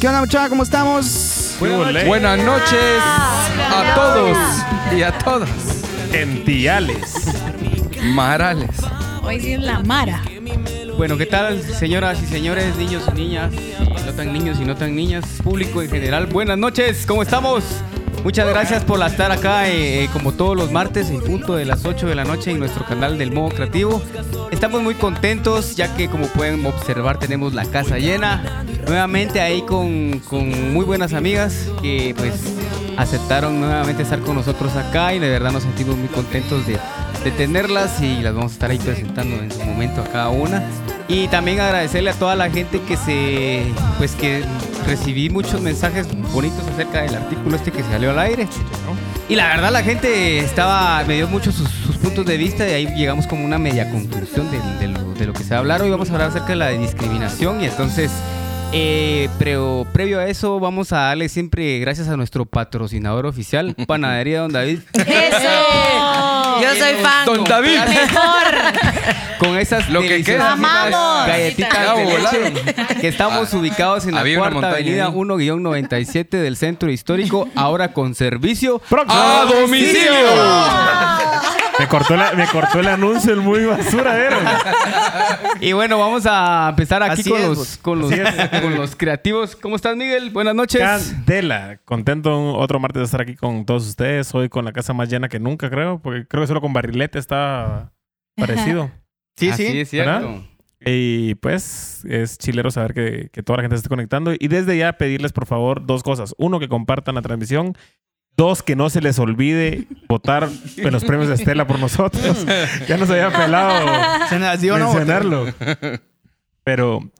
¿Qué onda, muchachos? ¿Cómo estamos? Buenas noches a todos y a todas. Gentiales. Marales. Hoy sí es la Mara. Bueno, ¿qué tal, señoras y señores, niños y niñas, y no tan niños y no tan niñas, público en general? Buenas noches, ¿cómo estamos? Muchas gracias por estar acá, eh, eh, como todos los martes, en punto de las 8 de la noche en nuestro canal del Modo Creativo. Estamos muy contentos, ya que como pueden observar, tenemos la casa llena. Nuevamente ahí con, con muy buenas amigas que pues aceptaron nuevamente estar con nosotros acá y de verdad nos sentimos muy contentos de, de tenerlas y las vamos a estar ahí presentando en su momento a cada una. Y también agradecerle a toda la gente que se, pues que recibí muchos mensajes bonitos acerca del artículo este que salió al aire. Y la verdad la gente estaba, me dio muchos sus, sus puntos de vista y ahí llegamos como una media conclusión de, de lo, de lo que se va a hablar. Hoy vamos a hablar acerca de la discriminación y entonces... Eh, pero previo a eso vamos a darle siempre gracias a nuestro patrocinador oficial, Panadería Don David. ¡Eso! Yo soy fan. Don David. Mejor. Con esas Lo que deliciosas queda. ¡Amamos! galletitas de leche que estamos ubicados en la Había una cuarta montaña avenida ahí. 1-97 del centro histórico, ahora con servicio ¡A domicilio! Me cortó, la- me cortó el anuncio, el muy basura era. Y bueno, vamos a empezar aquí Así con, es, los, vos. con, los, Así es. con los creativos. ¿Cómo estás, Miguel? Buenas noches. Candela. Contento un- otro martes de estar aquí con todos ustedes. Hoy con la casa más llena que nunca, creo. Porque creo que solo con Barrilete está parecido. Sí, Así sí. es cierto. ¿Verdad? Y pues es chilero saber que, que toda la gente se esté conectando. Y desde ya pedirles, por favor, dos cosas. Uno, que compartan la transmisión. Dos, que no se les olvide votar en los premios de Estela por nosotros. ya nos había pelado Se nació, ¿no? mencionarlo. Pero,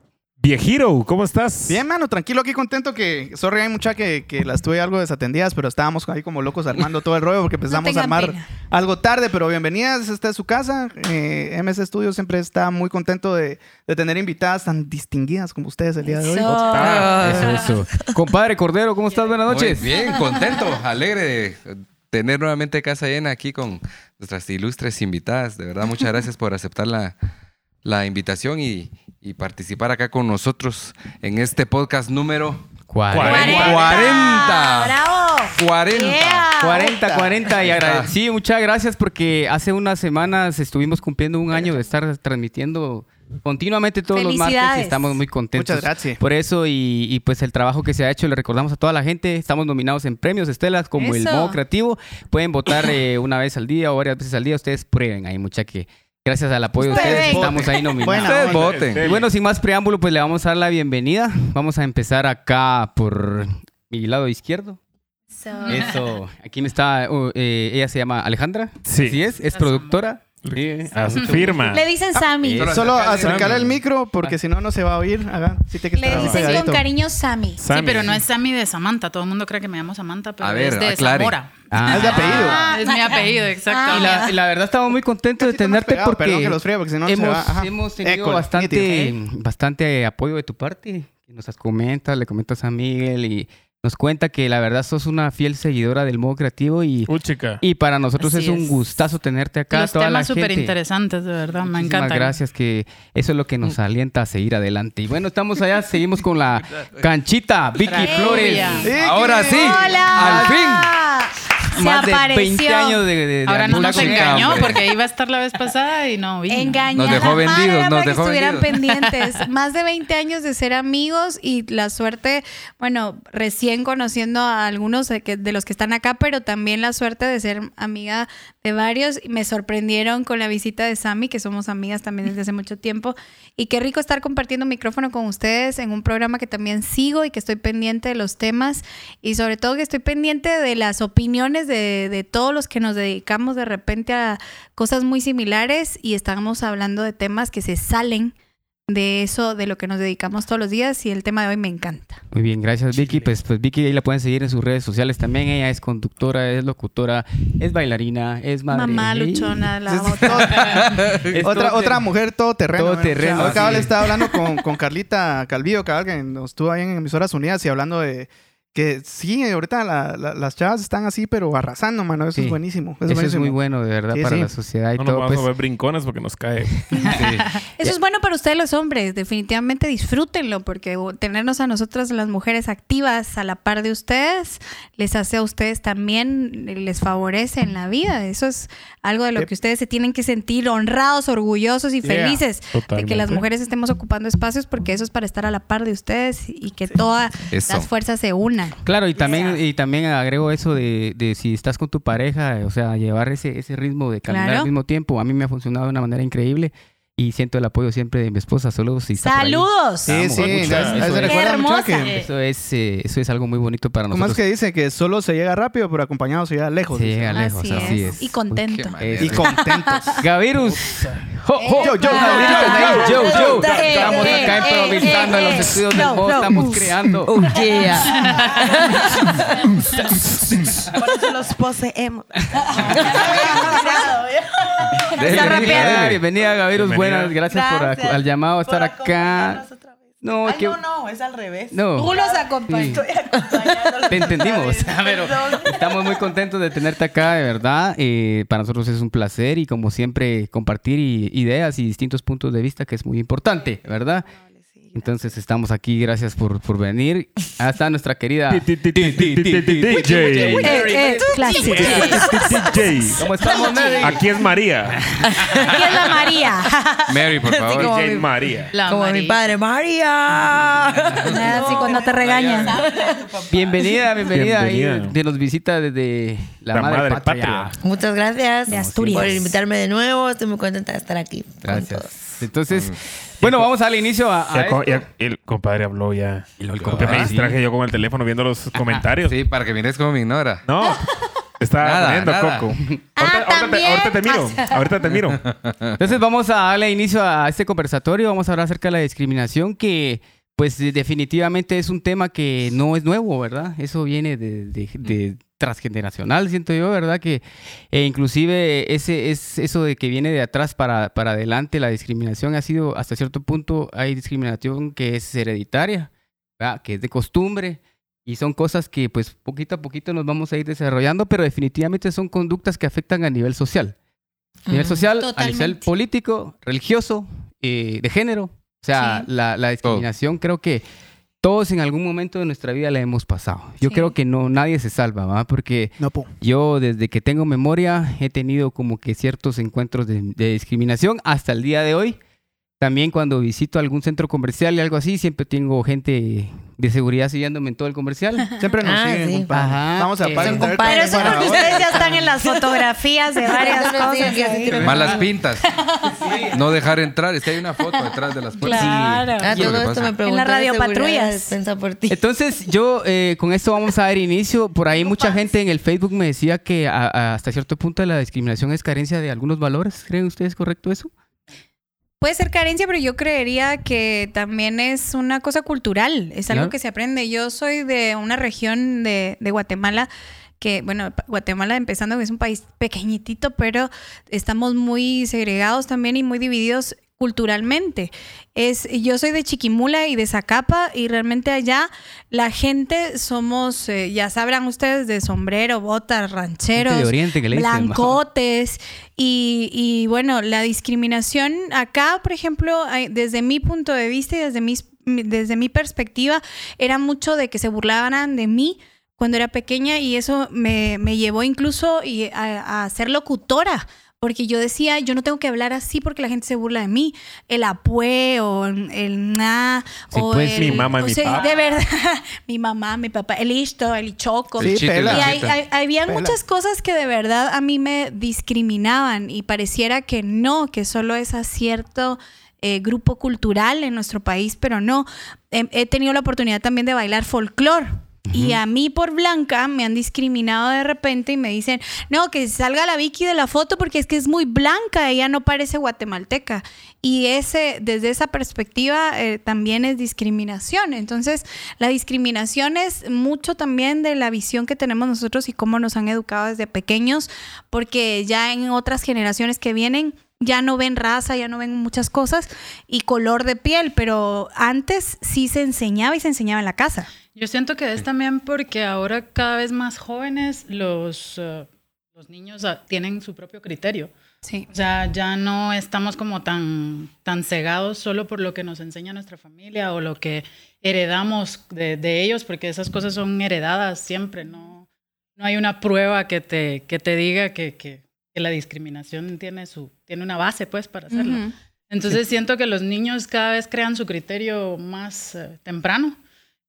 Viejiro, ¿cómo estás? Bien, mano, tranquilo, aquí contento que... Sorry, hay mucha que, que las tuve algo desatendidas, pero estábamos ahí como locos armando todo el rollo porque empezamos a armar pena. algo tarde, pero bienvenidas, esta es su casa. Eh, MS Studios siempre está muy contento de, de tener invitadas tan distinguidas como ustedes el día de hoy. Eso. Ah, Eso, eso. Compadre Cordero, ¿cómo estás? Buenas noches. Muy bien, contento, alegre de tener nuevamente casa llena aquí con nuestras ilustres invitadas. De verdad, muchas gracias por aceptar la, la invitación y, y participar acá con nosotros en este podcast número Cuarenta. 40. ¡Bravo! 40. Yeah. 40, 40 y Sí, muchas gracias porque hace unas semanas estuvimos cumpliendo un año de estar transmitiendo continuamente todos los martes y estamos muy contentos. Muchas gracias. Por eso y, y, pues el trabajo que se ha hecho le recordamos a toda la gente. Estamos nominados en premios Estelas como el modo creativo. Pueden votar eh, una vez al día o varias veces al día. Ustedes prueben ahí, mucha que gracias al apoyo de ustedes Prueben. estamos ahí nominados. Ustedes voten. Y bueno, sin más preámbulo, pues le vamos a dar la bienvenida. Vamos a empezar acá por mi lado izquierdo. Eso. Eso, aquí me está, uh, eh, ella se llama Alejandra. Sí. Así es, es productora. Sí, Ah, Firma. Le dicen Sammy. Eh, Solo acercarle Sammy. el micro porque si no, no se va a oír. Sí Le pegadito. con cariño Sammy. Sammy. Sí, pero no es Sammy de Samantha. Todo el mundo cree que me llamo Samantha, pero A ver, es de aclare. Zamora. Ah. Es de apellido. Ah. Es mi apellido, exacto. Y la, y la verdad estamos muy contentos de tenerte pegado, porque perdón que los fríe, porque si no se hemos, va, hemos tenido École, bastante, nítido. bastante apoyo de tu parte. Nos has comentas, le comentas a Miguel y nos cuenta que la verdad sos una fiel seguidora del modo creativo y, Uh, chica. y para nosotros es un gustazo tenerte acá. Los toda la temas súper interesantes, de verdad. Me Muchísimas encanta. gracias, que eso es lo que nos alienta a seguir adelante. Y bueno, estamos allá, seguimos con la canchita, Vicky. Flores. Ahora sí, ¡Hola! al fin. Se Más de apareció. 20 años de, de- de Ahora no nos engañó hambre. porque iba a estar la vez pasada y no vino. Engañada. Nos dejó vendidos, nos para que dejó estuvieran vendidos. pendientes. Más de 20 años de ser amigos y la suerte, bueno, recién conociendo a algunos de, que- de los que están acá, pero también la suerte de ser amiga de varios. Me sorprendieron con la visita de Sammy, que somos amigas también desde hace mucho tiempo. Y qué rico estar compartiendo micrófono con ustedes en un programa que también sigo y que estoy pendiente de los temas y sobre todo que estoy pendiente de las opiniones de, de todos los que nos dedicamos de repente a cosas muy similares y estamos hablando de temas que se salen de eso, de lo que nos dedicamos todos los días y el tema de hoy me encanta. Muy bien, gracias Vicky. Pues, pues Vicky ahí la pueden seguir en sus redes sociales también. Ella es conductora, es locutora, es bailarina, es madre. Mamá luchona, la otra, otra mujer todoterreno. Todo ¿no? terreno, O sea, así acá le es. estaba hablando con, con Carlita Calvillo, cabal, que nos estuvo ahí en Emisoras Unidas y hablando de que sí, ahorita la- la- las chavas están así, pero arrasando, mano. Eso Sí. es buenísimo. Eso, Eso es buenísimo. muy bueno, de verdad, Sí, para sí. la sociedad y No nos todo. vamos Pues, a ver brinconas porque nos cae. Eso es bueno para ustedes los hombres, definitivamente disfrútenlo, porque tenernos a nosotras las mujeres activas a la par de ustedes les hace a ustedes también, les favorece en la vida. Eso es algo de lo que ustedes se tienen que sentir honrados, orgullosos y Yeah, felices de que las mujeres estemos ocupando espacios, porque eso es para estar a la par de ustedes y que todas Eso. las fuerzas se unan. Claro, y también, y también agrego eso de, de si estás con tu pareja, o sea, llevar ese, ese ritmo de caminar Claro. al mismo tiempo. A mí me ha funcionado de una manera increíble y siento el apoyo siempre de mi esposa, solo si está. ¡Saludos! Sí, sí. eso- es. eh, eso es algo muy bonito para ¿Cómo es nosotros. que dice? Que solo se llega rápido, pero acompañado se llega lejos. Se dice. llega lejos, Así, así es. es. Y contento. Qué Y contentos. Gavirus. Yo, yo, Gavirus, yo, yo. Estamos acá eh, improvisando eh, en los estudios del Bo, estamos creando. Oh, yeah. Por eso los poseemos. Está rapeando. Bienvenida, Gavirus. Buenas, gracias, por Gracias ac- al llamado a estar por acá. acompañarnos otra vez. No, Ay, que- no, no, es al revés. No. Tú los acompañas. Te entendimos, pero estamos muy contentos de tenerte acá, de verdad. Eh, para nosotros es un placer y como siempre compartir ideas y distintos puntos de vista que es muy importante, ¿verdad? Entonces estamos aquí, gracias por, por venir. Ahí está nuestra querida DJ. Eh, eh. ¿Cómo estamos, Mary? Aquí es María. Aquí es la María. Mary, por favor. DJ María. Como mi padre, María. Así cuando te regañan. Bienvenida, bienvenida. de nos visita desde la, madre, patria. Muchas gracias De Asturias. por invitarme de nuevo. Estoy muy contenta de estar aquí. con todos. Gracias. Entonces, bueno, vamos al inicio a, a Ya co- esto. ya- el compadre habló ya. Y lo- el Porque me compadre, distraje yo con el teléfono viendo los comentarios. Sí, para que mires cómo me ignora. No. Estaba nada. Coco. Ah, ahorita, ahorita te, también. ahorita te miro. Ahorita te miro. Entonces vamos a darle inicio a este conversatorio. Vamos a hablar acerca de la discriminación que pues de- definitivamente es un tema que no es nuevo, ¿verdad? Eso viene de, de- de transgeneracional, siento yo, ¿verdad? Que e inclusive ese es eso de que viene de atrás para, para adelante, la discriminación ha sido hasta cierto punto, hay discriminación que es hereditaria, ¿verdad? Que es de costumbre. Y son cosas que pues poquito a poquito nos vamos a ir desarrollando, pero definitivamente son conductas que afectan a nivel social. A nivel social, a nivel político, religioso, eh, de género. O sea, Sí. la, la discriminación creo que todos en algún momento de nuestra vida la hemos pasado. Yo Sí. creo que no nadie se salva, ¿va? Porque No, po. yo desde que tengo memoria he tenido como que ciertos encuentros de, de discriminación hasta el día de hoy. También cuando visito algún centro comercial y algo así, siempre tengo gente de seguridad siguiéndome en todo el comercial. Siempre nos Ah, siguen, sí. compadre. Ajá, Vamos a parar. Pero eso porque ahora. ustedes ya están en las fotografías de varias cosas. Malas pintas. No dejar entrar. Es que hay una foto detrás de las puertas. Claro. Ah, Sí, todo esto me preguntó la radio patrullas. por ti. Entonces, yo eh, con esto vamos a dar inicio. Por ahí mucha gente en el Facebook me decía que a- a- hasta cierto punto la discriminación es carencia de algunos valores. ¿Creen ustedes correcto eso? Puede ser carencia, pero yo creería que también es una cosa cultural, es algo que se aprende. Yo soy de una región de, de Guatemala que, bueno, Guatemala empezando que es un país pequeñitito, pero estamos muy segregados también y muy divididos culturalmente. Es, yo soy de Chiquimula y de Zacapa y realmente allá la gente somos, eh, ya sabrán ustedes, de sombrero, botas, rancheros, Oriente que le dicen, ¿va? blancotes y, y, bueno, la discriminación acá, por ejemplo, desde mi punto de vista y desde, mis, mi- desde mi perspectiva, era mucho de que se burlaban de mí cuando era pequeña y eso me, me llevó incluso a, a ser locutora. Porque yo decía, yo no tengo que hablar así porque la gente se burla de mí. El apue o el na Sí, o pues, el- mi mamá y o mi sea, papá. De verdad, mi mamá, mi papá, el listo, el ichoco. Sí, y pela. la Y hay, hay- habían Pela. muchas cosas que de verdad a mí me discriminaban y pareciera que no, que solo es a cierto eh, grupo cultural en nuestro país, pero no. He, he tenido la oportunidad también de bailar folclore. Y a mí por blanca me han discriminado de repente y me dicen, no, que salga la Vicky de la foto porque es que es muy blanca, ella no parece guatemalteca. Y ese, desde esa perspectiva eh, también es discriminación. Entonces, la discriminación es mucho también de la visión que tenemos nosotros y cómo nos han educado desde pequeños, porque ya en otras generaciones que vienen ya no ven raza, ya no ven muchas cosas y color de piel, pero antes sí se enseñaba y se enseñaba en la casa. Yo siento que es también porque ahora cada vez más jóvenes los, eh, los niños tienen su propio criterio. Sí. O sea, ya no estamos como tan, tan cegados solo por lo que nos enseña nuestra familia o lo que heredamos de, de ellos, porque esas cosas son heredadas siempre, no, no hay una prueba que te, que te diga que, que- que la discriminación tiene, su, tiene una base pues para hacerlo. Entonces siento que los niños cada vez crean su criterio más eh, temprano.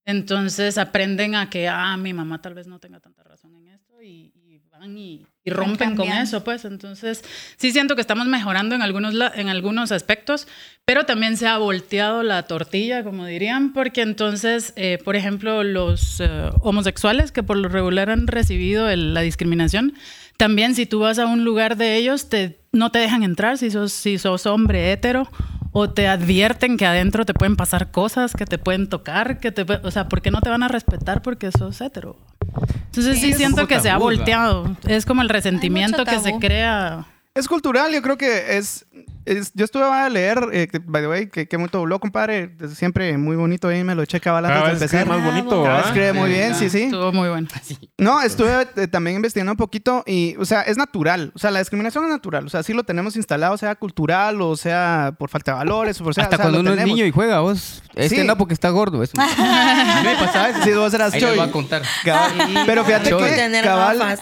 Entonces aprenden a que, ah, mi mamá tal vez no tenga tanta razón en esto y, y van y, y rompen con eso, pues. Entonces sí siento que estamos mejorando en algunos, en algunos aspectos, pero también se ha volteado la tortilla, como dirían, porque entonces, eh, por ejemplo, los eh, homosexuales que por lo regular han recibido el- la discriminación, también si tú vas a un lugar de ellos, te, no te dejan entrar si sos, si sos hombre hetero o te advierten que adentro te pueden pasar cosas, que te pueden tocar, que te, o sea, ¿por qué no te van a respetar porque sos hetero? Entonces sí, siento que se ha volteado. Es como el resentimiento que se crea. Es cultural, yo creo que es, es- yo estuve a leer, eh, que, by the way, que, que muy habló, compadre, desde siempre muy bonito ahí, me lo eché cabal antes Cada de vez escribe empezar. más bonito, Cada vez ¿va? escribe muy bien, sí, sí. Estuvo muy bueno. No, estuve eh, también investigando un poquito y, o sea, es natural. O sea, la discriminación es natural. O sea, sí lo tenemos instalado, sea cultural o sea por falta de valores. O por sea, Hasta o sea, cuando lo uno es niño y juega, vos. Este Sí. no porque está gordo. Eso. Me pasaba eso. Sí, vos eras Ahí Choy. voy a contar. Cabal. Pero fíjate Choy. que cabal.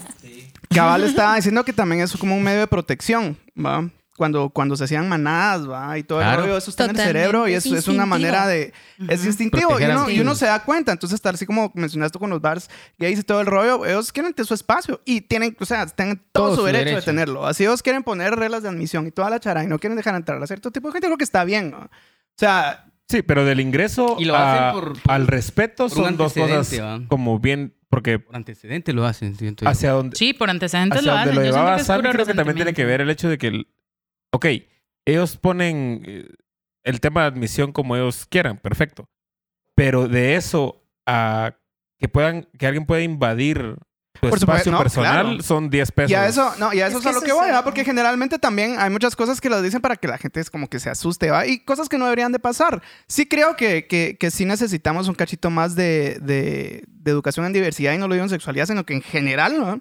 Cabal estaba diciendo que también es como un medio de protección, ¿va? Cuando, cuando se hacían manadas, ¿va? Y todo Claro. el rollo, eso está en el Totalmente, cerebro y es eso es una manera de... Es instintivo y Proteger uno, y uno se da cuenta. Entonces, estar así como mencionaste con los bars gays y todo el rollo, ellos quieren tener su espacio y tienen, o sea, tienen todo, Todo su su derecho, de derecho. tenerlo. Así ellos quieren poner reglas de admisión y toda la chara y no quieren dejar entrar a cierto tipo de gente, creo que está bien, ¿no? O sea, Sí, pero del ingreso Y lo a- hacen por- por- al respeto son dos cosas ¿va? como bien, porque Por antecedente lo hacen, siento yo. hacia donde, Sí, por antecedentes hacia lo donde hacen. lo Yo siento llevaba que es Sammy, puro creo que también tiene que ver el hecho de que, el- ok, ellos ponen eh, el tema de admisión como ellos quieran, perfecto. Pero de eso a que puedan, que alguien pueda invadir tu Por supuesto, espacio no, personal claro. son 10 pesos. Y a eso, no, y a eso Es es, a lo que voy, ¿va? el- Porque generalmente también hay muchas cosas que las dicen para que la gente es como que se asuste, ¿va? Y cosas que no deberían de pasar. Sí creo que, que, que sí necesitamos un cachito más de, de, de educación en diversidad y no lo digo en sexualidad, sino que en general, ¿no?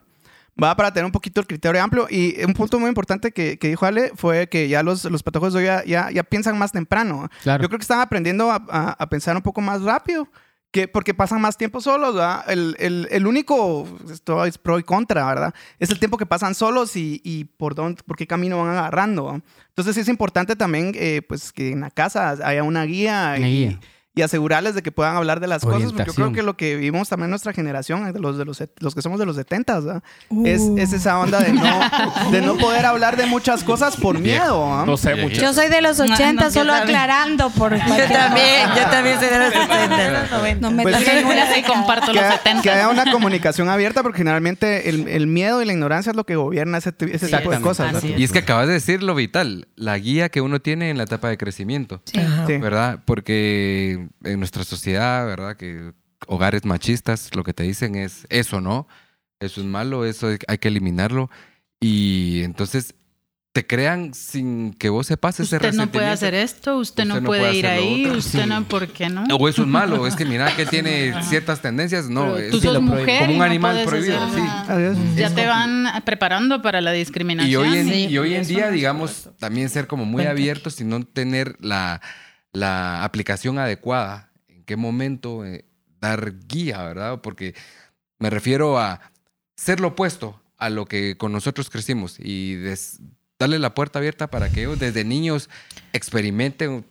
Va para tener un poquito el criterio amplio. Y un punto muy importante que, que dijo Ale fue que ya los, los patojos hoy ya, ya, ya piensan más temprano. Claro. Yo creo que están aprendiendo a, a- a pensar un poco más rápido. Que porque pasan más tiempo solos, ¿verdad? El, el, el único, esto es pro y contra, ¿verdad? Es el tiempo que pasan solos y, y por, dónde, por qué camino van agarrando. ¿va? Entonces es importante también eh, pues que en la casa haya una guía, Una y, guía. Y asegurarles de que puedan hablar de las cosas. Porque yo creo que lo que vivimos también nuestra generación, de los, de los, los que somos de los 70, ¿verdad? es, es esa onda de no, de no poder hablar de muchas cosas por miedo. ¿va? No sé mucho. Yo soy de los 80, no, yo solo también. aclarando por Yo también, yo también soy de los 70. No me Pues- toquen una Sí, comparto que, los ha- 70. que haya una comunicación abierta porque generalmente el, el miedo y la ignorancia es lo que gobierna ese, ti- ese tipo de cosas. Y es que acabas de decir lo vital, la guía que uno tiene en la etapa de crecimiento. Sí. ¿verdad? Porque en nuestra sociedad, ¿verdad? Que hogares machistas lo que te dicen es eso, ¿no? Eso es malo, eso hay que eliminarlo. Y entonces te crean sin que vos sepas ese Usted no puede hacer esto, usted, Usted no no puede, puede ir ahí, otro. usted Sí. no, ¿por qué no? O eso es malo, es que mira que tiene ciertas tendencias, no, Pero es tú sos lo prohíbe. mujer como un no animal puedes prohibido, hacer sí. Adiós. Ya te van preparando para la discriminación. Y hoy en, Sí. y hoy en Eso día, no es digamos, también ser como muy abiertos y no tener la, la aplicación adecuada. En qué momento eh, dar guía, ¿verdad? Porque me refiero a ser lo opuesto a lo que con nosotros crecimos y darle la puerta abierta para que ellos desde niños experimenten.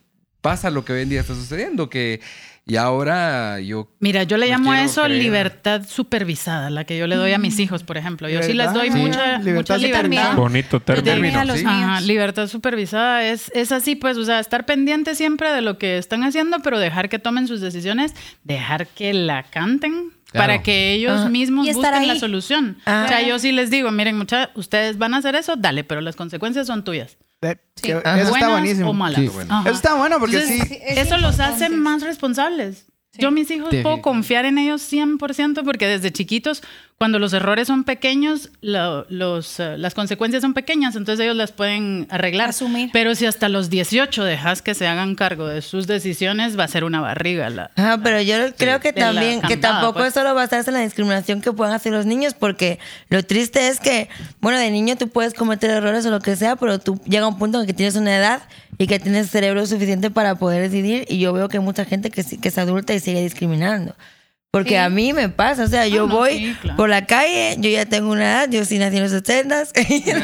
Pasa lo que hoy en día está sucediendo, que y ahora yo Mira, yo le llamo a eso creer. libertad supervisada, la que yo le doy a mis hijos, por ejemplo. Yo sí les doy ¿Verdad? mucha, Sí. mucha Libertad libertad. supervisada. Bonito término. a los sí. míos. Ajá, libertad supervisada es, es así, pues, o sea, estar pendiente siempre de lo que están haciendo, pero dejar que tomen sus decisiones, dejar que la canten Claro. para que ellos Ajá. mismos busquen la solución. Ah. O sea, yo sí les digo, miren, mucha, ustedes van a hacer eso, dale, pero las consecuencias son tuyas. Eso está buenísimo. o malas. Sí. Bueno. Ajá. Eso está bueno porque Entonces, sí. es eso los hace más responsables. Yo mis hijos puedo confiar en ellos 100% porque desde chiquitos cuando los errores son pequeños, lo- los, eh, las consecuencias son pequeñas, entonces ellos las pueden arreglar. Asumir. Pero si hasta los 18 dejas que se hagan cargo de sus decisiones, va a ser una barriga. La, Ajá, pero yo creo que también, que tampoco pues. es solo basarse en la discriminación que puedan hacer los niños, porque lo triste es que, bueno, de niño tú puedes cometer errores o lo que sea, pero tú llega un punto en que tienes una edad y que tienes cerebro suficiente para poder decidir, y yo veo que hay mucha gente que, que es adulta y sigue discriminando. Porque Sí. a mí me pasa, o sea, yo no, voy sí, claro. por la calle, yo ya tengo una edad, yo sí nací en los 70 Bien,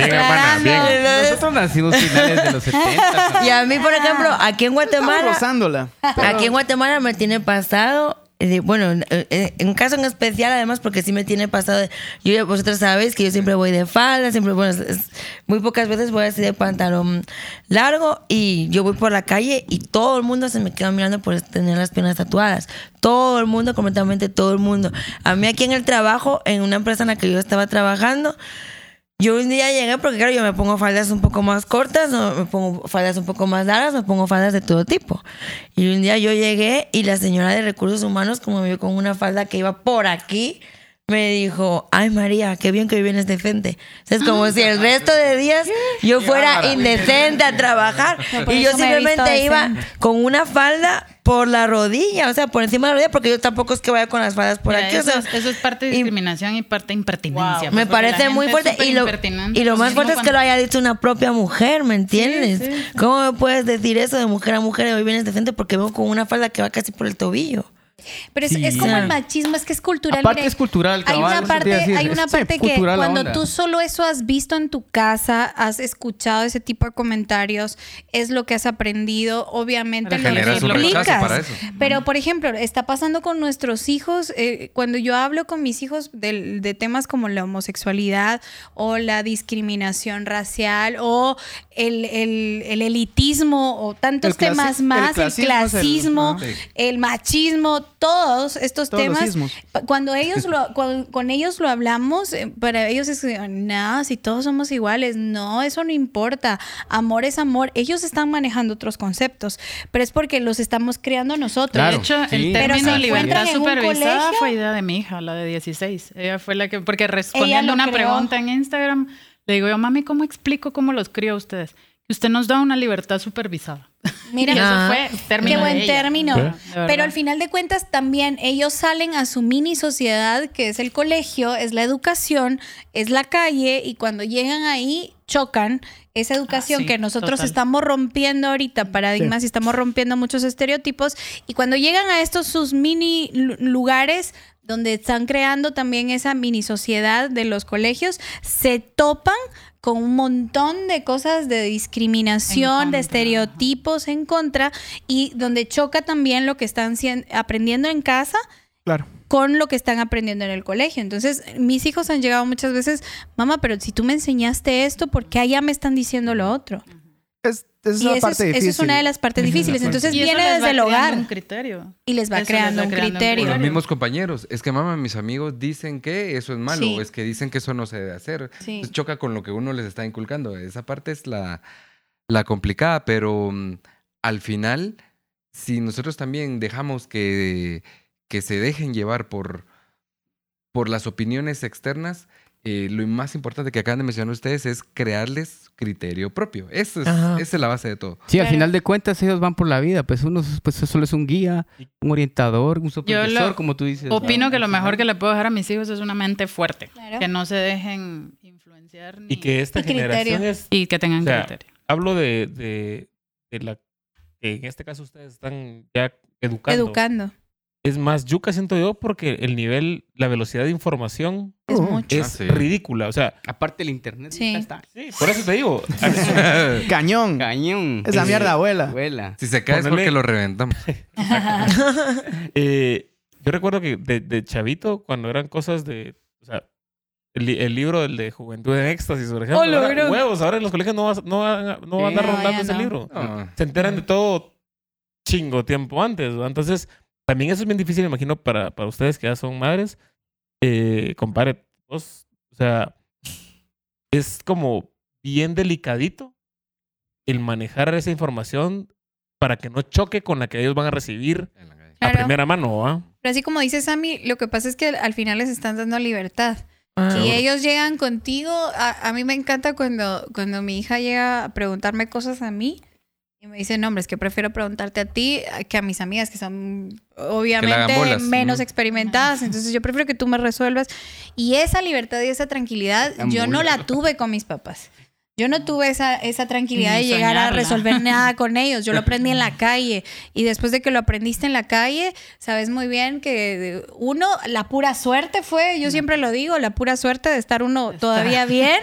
hermana, bien. Nosotros nacimos finales de los 70. y a mí, por ejemplo, aquí en Estamos Guatemala, rozándola. Aquí en Guatemala me tiene pasado. Bueno, eh, eh, en caso en especial, además, porque sí me tiene pasado. Yo, vosotros sabéis que yo siempre voy de falda, siempre, bueno, es- muy pocas veces voy así de pantalón largo y yo voy por la calle y todo el mundo se me queda mirando por tener las piernas tatuadas. Todo el mundo, completamente todo el mundo. A mí aquí en el trabajo, en una empresa en la que yo estaba trabajando, yo un día llegué porque claro, yo me pongo faldas un poco más cortas, me pongo faldas un poco más largas, me pongo faldas de todo tipo. Y un día yo llegué y la señora de recursos humanos, como me vio con una falda que iba por aquí, me dijo, ay María, qué bien que hoy vienes decente. Es como si el resto de días yo fuera indecente a trabajar. No, y yo simplemente iba decente. con una falda por la rodilla, o sea, por encima de la rodilla, porque yo tampoco es que vaya con las faldas por Mira, aquí. o eso, sea, es, eso es parte de discriminación y parte de impertinencia. me parece muy fuerte y lo, y lo pues, más fuerte es que lo haya dicho una propia mujer, ¿me entiendes? sí. ¿Cómo me puedes decir eso de mujer a mujer y hoy vienes decente porque vengo con una falda que va casi por el tobillo? Pero es, Sí. es como el machismo, es que es cultural. Aparte mire. es cultural, Hay una parte, hay una parte que cuando tú solo eso has visto en tu casa, has escuchado ese tipo de comentarios, es lo que has aprendido, obviamente lo replicas. Pero, por ejemplo, está pasando con nuestros hijos, eh, cuando yo hablo con mis hijos de, temas como la homosexualidad o la discriminación racial o el, el- el elitismo o tantos El temas más, el clasismo el- clasismo, el machismo, todos estos Todos temas, cuando ellos lo, con, con ellos lo hablamos, eh, para ellos es nada, si todos somos iguales, no, eso no importa, amor es amor, ellos están manejando otros conceptos, pero es porque los estamos creando nosotros. Claro. De hecho, Sí. el término libertad encuentran en un supervisada colegio. fue idea de mi hija, la de 16. Ella fue la que, porque respondiendo una creó. pregunta en Instagram, le digo yo, mami, ¿cómo explico cómo los crío a ustedes? Usted nos da una libertad supervisada. Mira, Y eso fue término Qué buen término. Pero al final de cuentas también ellos salen a su mini sociedad, que es el colegio, es la educación, es la calle, y cuando llegan ahí chocan esa educación Ah, sí, que nosotros total. estamos rompiendo ahorita paradigmas y estamos rompiendo muchos estereotipos y cuando llegan a estos sus mini lu- lugares donde están creando también esa mini sociedad de los colegios se topan con un montón de cosas de discriminación, de estereotipos en contra y donde choca también lo que están aprendiendo en casa Claro. con lo que están aprendiendo en el colegio. Entonces, mis hijos han llegado muchas veces, mamá, pero si tú me enseñaste esto, ¿por qué allá me están diciendo lo otro? Es, es Y la esa es, parte esa difícil. es una de las partes difíciles. Entonces, Y viene desde el hogar un criterio. y les va Eso les creando va un creando criterio. Los mismos compañeros. Es que, mamá, mis amigos dicen que eso es malo, Sí. o es que dicen que eso no se debe hacer. Sí. Entonces choca con lo que uno les está inculcando. Esa parte es la, la complicada, pero mm, al final, si nosotros también dejamos que, que se dejen llevar por, por las opiniones externas, eh, lo más importante que acaban de mencionar ustedes es crearles criterio propio. Eso es, esa es la base de todo. Sí, al final de cuentas ellos van por la vida, pues uno pues solo es un guía, un orientador, un supervisor, lo como tú dices. Opino ¿no? que lo mejor que le puedo dejar a mis hijos es una mente fuerte. Claro. Que no se dejen influenciar ni- Y que esta Y generación es... y que tengan O sea, criterio. Hablo de, de, de la... que en este caso ustedes están ya educando. Educando. Es más yuca, siento yo, porque el nivel, la velocidad de información Es mucho. es sí. ridícula. O sea, Aparte el internet, Sí. ya está. sí, por eso te digo. Cañón. Cañón. Esa Eh, mierda abuela. Abuela. Si se cae es Ponele- porque lo reventamos. Eh, yo recuerdo que de, de chavito, cuando eran cosas de. O sea, el, li- el libro del de Juventud en Éxtasis, por ejemplo. Oh, ahora, huevos, ahora en los colegios no, vas- no, van, a- no van a andar. No, rondando ese no. libro. No. Se enteran de todo chingo tiempo antes. ¿no? Entonces, también eso es bien difícil, me imagino, para, para ustedes que ya son madres. Eh, compare, vos, o sea, es como bien delicadito el manejar esa información para que no choque con la que ellos van a recibir a Claro. primera mano, ¿ah? Pero así como dice Sammy, lo que pasa es que al final les están dando libertad. Ah. Y ellos llegan contigo. A, a mí me encanta cuando, cuando mi hija llega a preguntarme cosas a mí. Y me dice, no, hombre, es que prefiero preguntarte a ti que a mis amigas, que son obviamente bolas. menos experimentadas. Entonces yo prefiero que tú me resuelvas. Y esa libertad y esa tranquilidad, yo no la tuve con mis papás. Yo no tuve esa, esa tranquilidad Ni de llegar a resolver nada con ellos. Yo lo aprendí en la calle. Y después de que lo aprendiste en la calle, sabes muy bien que uno, la pura suerte fue, yo siempre lo digo, la pura suerte de estar uno todavía bien.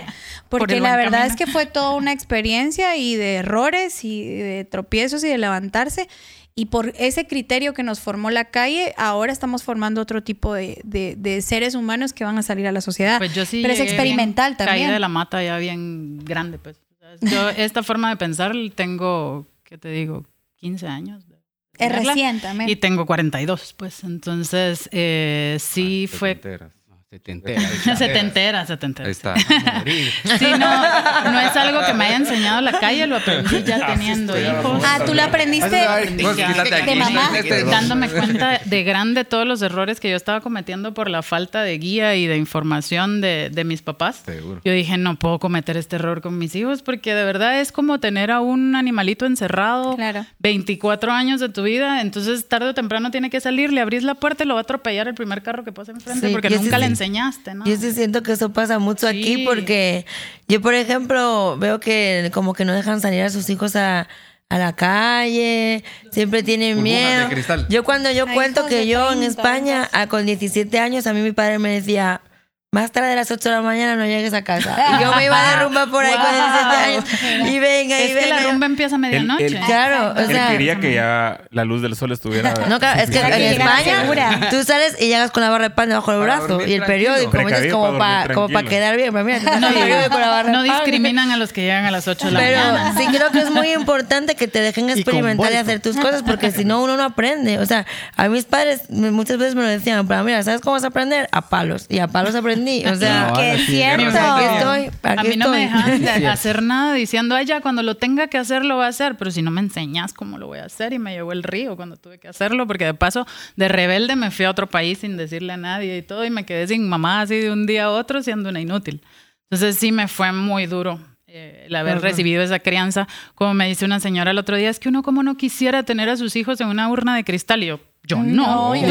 Por Porque la verdad camino. es que fue toda una experiencia y de errores y de tropiezos y de levantarse. Y por ese criterio que nos formó la calle, ahora estamos formando otro tipo de, de- de seres humanos que van a salir a la sociedad. Pues yo sí Pero es experimental bien también. Caída de la mata ya bien grande, pues. Yo esta forma de pensar tengo, ¿qué te digo? 15 años. de Es recién también. Y tengo 42, pues. Entonces, eh, sí Ah, fue... setenteras. Se te entera. Se te entera, se te entera. Ahí está. Sí, no, no es algo que me haya enseñado la calle, lo aprendí ya teniendo hijos. Ah, tú lo aprendiste. De mamá. Dándome cuenta de grande todos los errores que yo estaba cometiendo por la falta de guía y de información de, de mis papás. Seguro. Yo dije, no puedo cometer este error con mis hijos porque de verdad es como tener a un animalito encerrado Claro. 24 años de tu vida, entonces tarde o temprano tiene que salir, le abrís la puerta y lo va a atropellar el primer carro que pase enfrente Sí, porque nunca le sí. Enseñaste, ¿no? Yo sí siento que eso pasa mucho Sí. aquí porque yo, por ejemplo, veo que como que no dejan salir a sus hijos a, a la calle, siempre tienen Burbujas miedo. de cristal. Yo cuando yo Ay, cuento que yo en 30, España, a, con 17 años, a mí mi padre me decía... Más tarde de las 8 de la mañana no llegues a casa. Y yo me iba de rumba por ahí con 17 años. Y venga, y es venga. que la rumba empieza a medianoche. el- Claro, o Él sea... quería que ya la luz del sol estuviera. No, claro, es que en España tú sales y llegas con la barra de pan debajo del brazo y el periódico, ¿me entiendes? Precavido Como para como para quedar bien. Pero mira, das el con la barra No discriminan a los que llegan a las 8 de la Pero mañana. sí creo que es muy importante que te dejen experimentar y, vuelto. hacer tus cosas porque si no uno no aprende. O sea, a mis padres muchas veces me lo decían, pero mira, ¿sabes cómo vas a aprender? A palos. Y a palos aprendí. O sea, No, que es cierto. aquí estoy, A mí no me dejan de hacer nada diciendo, ay, ya, cuando lo tenga que hacer, lo voy a hacer. Pero si no me enseñas cómo lo voy a hacer, y me llevó el río cuando tuve que hacerlo, porque de paso, de rebelde me fui a otro país sin decirle a nadie y todo, y me quedé sin mamá así de un día a otro, siendo una inútil. Entonces sí me fue muy duro. eh, el haber recibido esa crianza, como me dice una señora el otro día, es que uno como no quisiera tener a sus hijos en una urna de cristal. Y yo, yo no, No, yo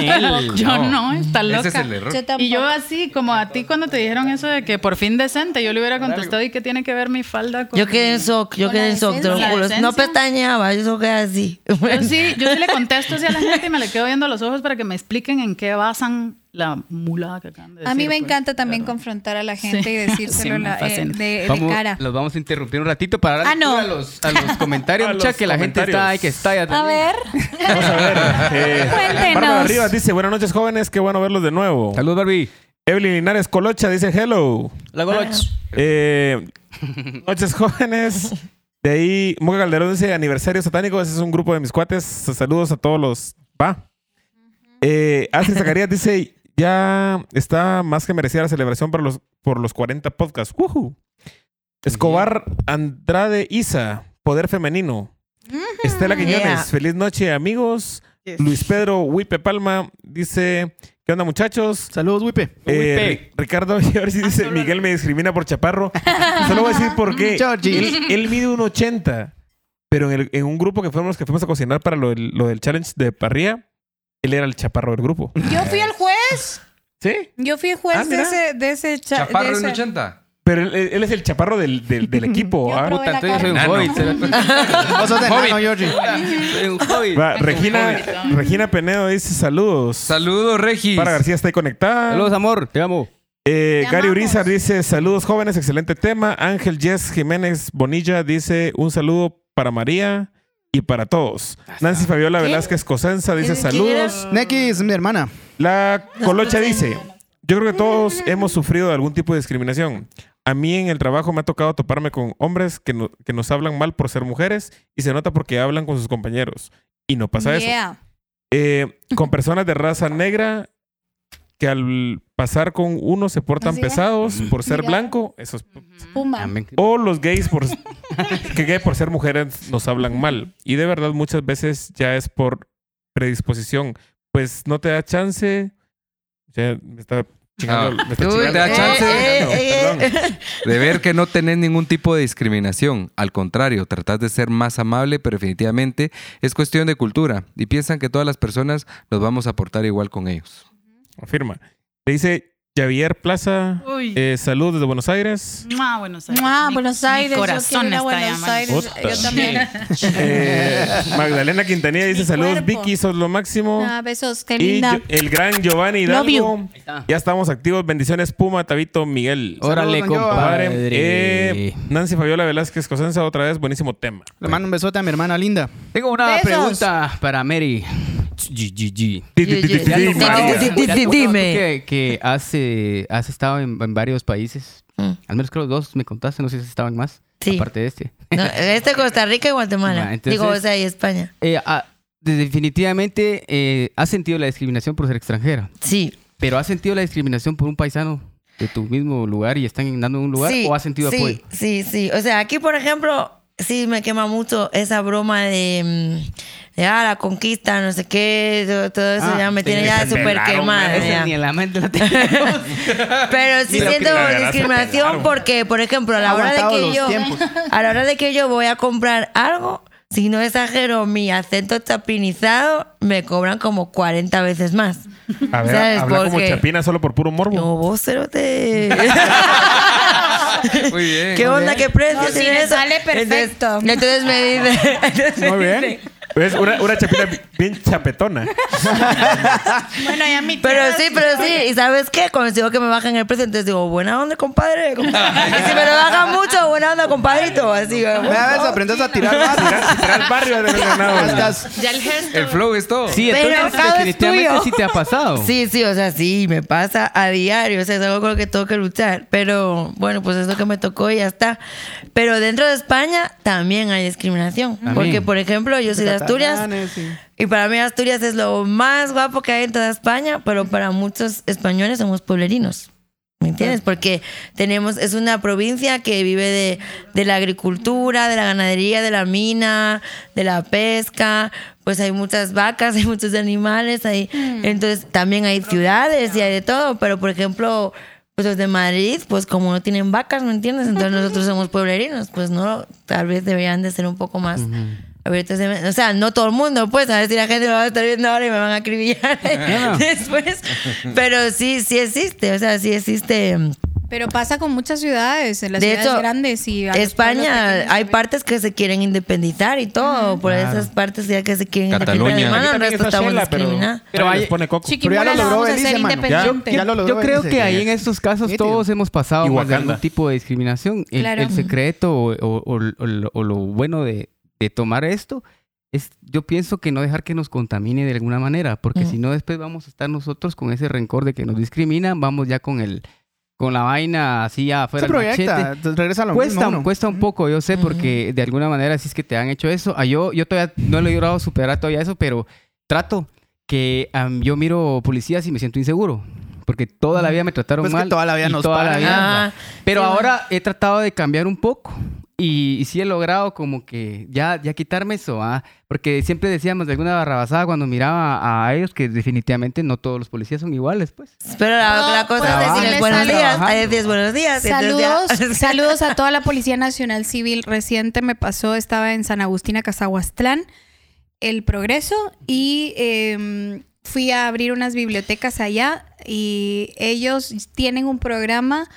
yo, tampoco. no, está loca. Ese es el error. Yo tampoco. Y yo así, como a ti cuando te dijeron eso de que por fin decente, yo le hubiera contestado, ¿y qué tiene que ver mi falda con...? Yo quedé en shock, yo quedé en shock, te lo juro. No pestañeaba, yo solo quedé así. Yo sí, yo sí le contesto así a la gente y me le quedo viendo los ojos para que me expliquen en qué basan la mulada que acaban de decir. A mí me pues. encanta también confrontar a la gente Sí. y decírselo Sí, la- eh, de, de Vamos- cara. Los vamos a interrumpir un ratito para dar Ah, no. a, los, a los comentarios, A mucha, los que la gente comentarios. está ahí que está ya A ver. Vamos a ver. Eh, Cuéntenos. Rivas dice: Buenas noches, jóvenes. Qué bueno verlos de nuevo. Salud, Barbie. Evelyn Linares Colocha dice: Hello. La Goloch. Eh, noches, jóvenes. De ahí, Moca Calderón dice: Aniversario satánico. Ese es un grupo de mis cuates. Saludos a todos los. Va. Eh, Astrid Zacarías dice: Ya está más que merecida la celebración por los, por los 40 podcasts. Woohoo. Escobar Andrade Isa, Poder Femenino. Estela Quiñones, Yeah. feliz noche, amigos. Luis Pedro Huipe Palma dice: ¿Qué onda, muchachos? Saludos, Wipe. Eh, Ri- Ricardo Giorgi dice: Miguel me discrimina por chaparro. Solo voy a decir por qué. Él, él mide un 80, pero en, el- en un grupo que fuimos, que fuimos a cocinar para lo, del- lo del challenge de parrilla, él era el chaparro del grupo. Yo fui el juez. ¿Sí? Yo fui el juez Ah, de ese, de ese cha- Chaparro de en ese- 80. Pero él, él es el chaparro del, del, del equipo. Yo ¿ah? probé Puta, la entonces yo soy un Nano. hobbit. se Vos sos de Hobbit. nano, Georgie. Soy un hobbit. Va, Regina. Regina Penedo dice saludos. Saludos, Regis. Para García está ahí conectada. Saludos, amor. Te amo. Eh, Te Gary amamos. Urizar dice saludos jóvenes, excelente tema. Ángel Jess Jiménez Bonilla dice un saludo para María y para todos. Nancy Fabiola Velázquez Cosenza dice saludos. Neki es mi hermana. La Colocha dice, yo creo que todos hemos sufrido algún tipo de discriminación. A mí en el trabajo me ha tocado toparme con hombres que, no- que nos hablan mal por ser mujeres y se nota porque hablan con sus compañeros. Y no pasa eso. Eh, con personas de raza negra que al pasar con uno se portan Así es. pesados por ser Mira. blanco. Eso es- Puma. O los gays por que gay por ser mujeres nos hablan mal. Y de verdad muchas veces ya es por predisposición. pues no te da chance. Sea, me está chingando. Ah. me está Uy, chingando. te da chance. Eh, eh, Perdón. De ver que no tenés ningún tipo de discriminación. Al contrario, tratás de ser más amable, pero definitivamente es cuestión de cultura. Y piensan que todas las personas nos vamos a portar igual con ellos. Afirma. Le dice Javier Plaza. Eh, salud desde Buenos Aires. Mua, Buenos Aires. Mua, Mi- Buenos mi Aires, yo corazón a está Buenos. Aires. Yo también. Eh, Magdalena Quintanilla dice Mi saludos, cuerpo. Vicky, sos lo máximo. Ah, besos, qué y linda. yo- el gran Giovanni Love Hidalgo. Ya estamos activos. Bendiciones, Puma, Tabito, Miguel. Órale, Saludos, compadre. Eh, Nancy Fabiola Velázquez Cosenza, otra vez, buenísimo tema. Le mando un besote a mi hermana linda. Tengo una Besos. pregunta para Mary. Dime, Que, has, eh, has estado en, en varios países. Mm. Al menos creo dos me contaste, no sé si estaban más. Sí. Aparte de este. No, este Costa Rica y Guatemala. Entonces- Digo, o sea, y España. Eh, ah, definitivamente eh, has sentido la discriminación por ser extranjera. Sí. Pero has sentido la discriminación por un paisano de tu mismo lugar y están dando un lugar sí, o has sentido sí, apoyo. Sí, sí. O sea, aquí, por ejemplo, sí me quema mucho esa broma de, mm, de ah, la conquista, no sé qué, todo, eso Ah, ya me tiene ya súper quemada. Ni en la mente la tenemos. Pero sí lo siento discriminación porque, por ejemplo, a la hora de que yo tiempos. a la hora de que yo voy a comprar algo, si no exagero mi acento chapinizado, me cobran como 40 veces más. A ver, ¿Sabes habla por como chapina solo por puro morbo. No, vos cerote. Muy bien. ¿Qué onda? ¿Qué precio No, sí, me sale perfecto. Entonces, entonces me dice. entonces me Muy bien. Dice- Es una, una chapina bi- bien chapetona. Bueno, ya mi Pero sí, pero sí. ¿Y sabes qué? Cuando digo que me bajan el precio, entonces digo, buena onda, compadre. y si me lo bajan mucho, buena onda, compadrito. Así, Ve a ver si aprendes a tirar más. Tirar, tirar al barrio de ganado. Estás- Ya el gesto. El flow es todo. Sí, Pero entonces cada vez definitivamente tuyo. sí te ha pasado. Sí, sí, o sea, sí, me pasa a diario, o sea, es algo con lo que tengo que luchar, pero bueno, pues es lo que me tocó y ya está. Pero dentro de España también hay discriminación, También. porque por ejemplo, yo soy de Asturias sí. y para mí Asturias es lo más guapo que hay en toda España, pero para muchos españoles somos pueblerinos. ¿Me entiendes? Porque tenemos, es una provincia que vive de, de la agricultura, de la ganadería, de la mina, de la pesca. Pues hay muchas vacas, hay muchos animales, hay, entonces también hay ciudades y hay de todo. Pero por ejemplo, pues los de Madrid, pues como no tienen vacas, ¿me entiendes? Entonces nosotros somos pueblerinos, pues no, tal vez deberían de ser un poco más. O sea, no todo el mundo, pues, a ver si la gente me va a estar viendo ahora y me van a acribillar después. Pero sí, sí existe, o sea, sí existe. Pero pasa con muchas ciudades, en las De ciudades hecho, grandes y España, pequeños hay partes que se quieren independizar y todo, por Claro. esas partes ya que se quieren Cataluña. independizar. El resto está estamos Shela, pero. Pero les pone coco. Pero ya lo logró Belice, mano. independiente. Ya lo Yo logró creo Belice. que ahí en estos casos todos hemos pasado por algún tipo de discriminación. El, Claro. el secreto o, o- o- o lo- o lo bueno de, de tomar esto es, yo pienso que no dejar que nos contamine de alguna manera, porque Mm. si no después vamos a estar nosotros con ese rencor de que nos discriminan, vamos ya con el con la vaina así Se afuera del proyecta, regresa a lo Cuesta, mismo uno. cuesta un poco, yo sé, porque de alguna manera si es que te han hecho eso. Ah, yo, yo todavía no lo he logrado superar todavía eso, pero trato que am, yo miro policías y me siento inseguro. Porque toda la vida me trataron Pues que mal. toda la vida nos toda la vida- Ah, Pero sí, ahora he tratado de cambiar un poco. Y, y sí he logrado como que ya, ya quitarme eso, ¿ah? Porque siempre decíamos de alguna barrabasada cuando miraba a ellos que definitivamente no todos los policías son iguales, pues. Pero la, No, la cosa pues, es decirles decirles buenos días, decirles buenos días. Saludos, saludos a toda la Policía Nacional Civil. Reciente me pasó, estaba en San Agustín, Cazahuastlán, El Progreso, y eh, fui a abrir unas bibliotecas allá y ellos tienen un programa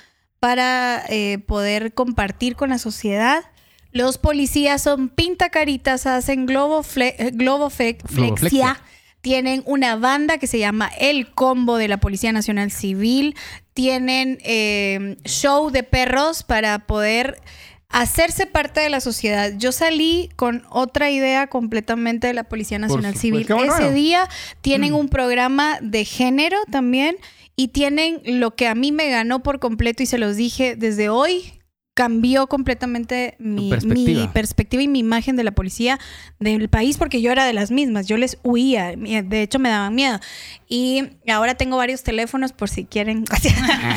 para eh, poder compartir con la sociedad. Los policías son pintacaritas, hacen globo, fle- eh, globo fe- Globoflexia. flexia. Tienen una banda que se llama El Combo de la Policía Nacional Civil. Tienen eh, show de perros para poder hacerse parte de la sociedad. Yo salí con otra idea completamente de la Policía Nacional. Civil. Bueno. Ese día tienen un programa de género también y tienen lo que a mí me ganó por completo y se los dije desde hoy. Cambió completamente mi perspectiva. mi perspectiva y mi imagen de la policía del país porque yo era de las mismas, yo les huía, de hecho me daban miedo. Y ahora tengo varios teléfonos por si quieren.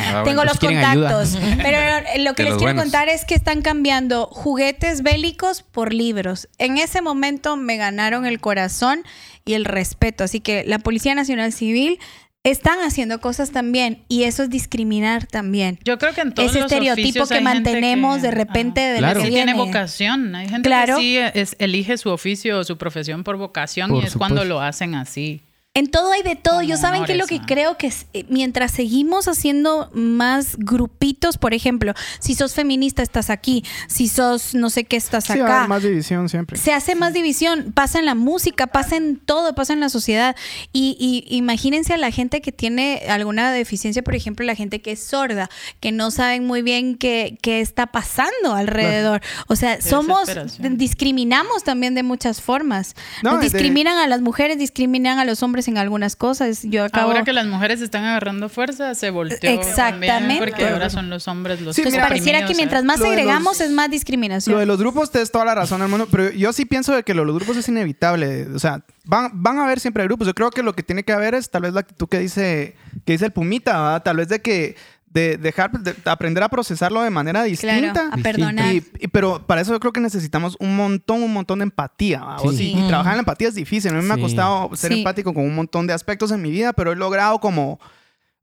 Ah, tengo bueno. los si contactos. Pero lo que De les quiero buenos. contar es que están cambiando juguetes bélicos por libros. En ese momento me ganaron el corazón y el respeto. Así que la Policía Nacional Civil están haciendo cosas también y eso es discriminar también. Yo creo que en todos Ese los estereotipo que hay gente mantenemos que- de repente Ajá. de Claro. que Sí tiene vocación. Hay gente Claro. que sí es- elige su oficio o su profesión por vocación Por y es cuando lo hacen así. En todo hay de todo. Yo saben que lo honores, que ¿no? creo que es, eh, mientras seguimos haciendo más grupitos, por ejemplo, si sos feminista estás aquí, si sos no sé qué estás Sí, acá. haber más división siempre. Se hace más división, pasa en la música, pasa en todo, pasa en la sociedad. Y, y imagínense a la gente que tiene alguna deficiencia, por ejemplo, la gente que es sorda, que no saben muy bien qué, qué está pasando alrededor. O sea, somos, discriminamos también de muchas formas. No, Nos de- discriminan a las mujeres, discriminan a los hombres en algunas cosas. Yo acabo... Ahora que las mujeres están agarrando fuerza, se volteó. Exactamente. también, porque ahora son los hombres los Sí, Entonces mira, pareciera que mientras más Lo segregamos los- es más Lo discriminación. de los grupos, tienes toda la razón, hermano. Pero yo sí pienso de que lo de los grupos es inevitable. O sea, van, van a haber siempre grupos. Yo creo que lo que tiene que haber es tal vez la actitud que dice, que dice el Pumita, ¿verdad? Tal vez de que de dejar de aprender a procesarlo de manera distinta. Claro, a perdonar. Y, y- pero para eso yo creo que necesitamos un montón, un montón de empatía. y trabajar en la empatía es difícil. A mí me ha costado ser Sí. empático con un montón de aspectos en mi vida, pero he logrado como,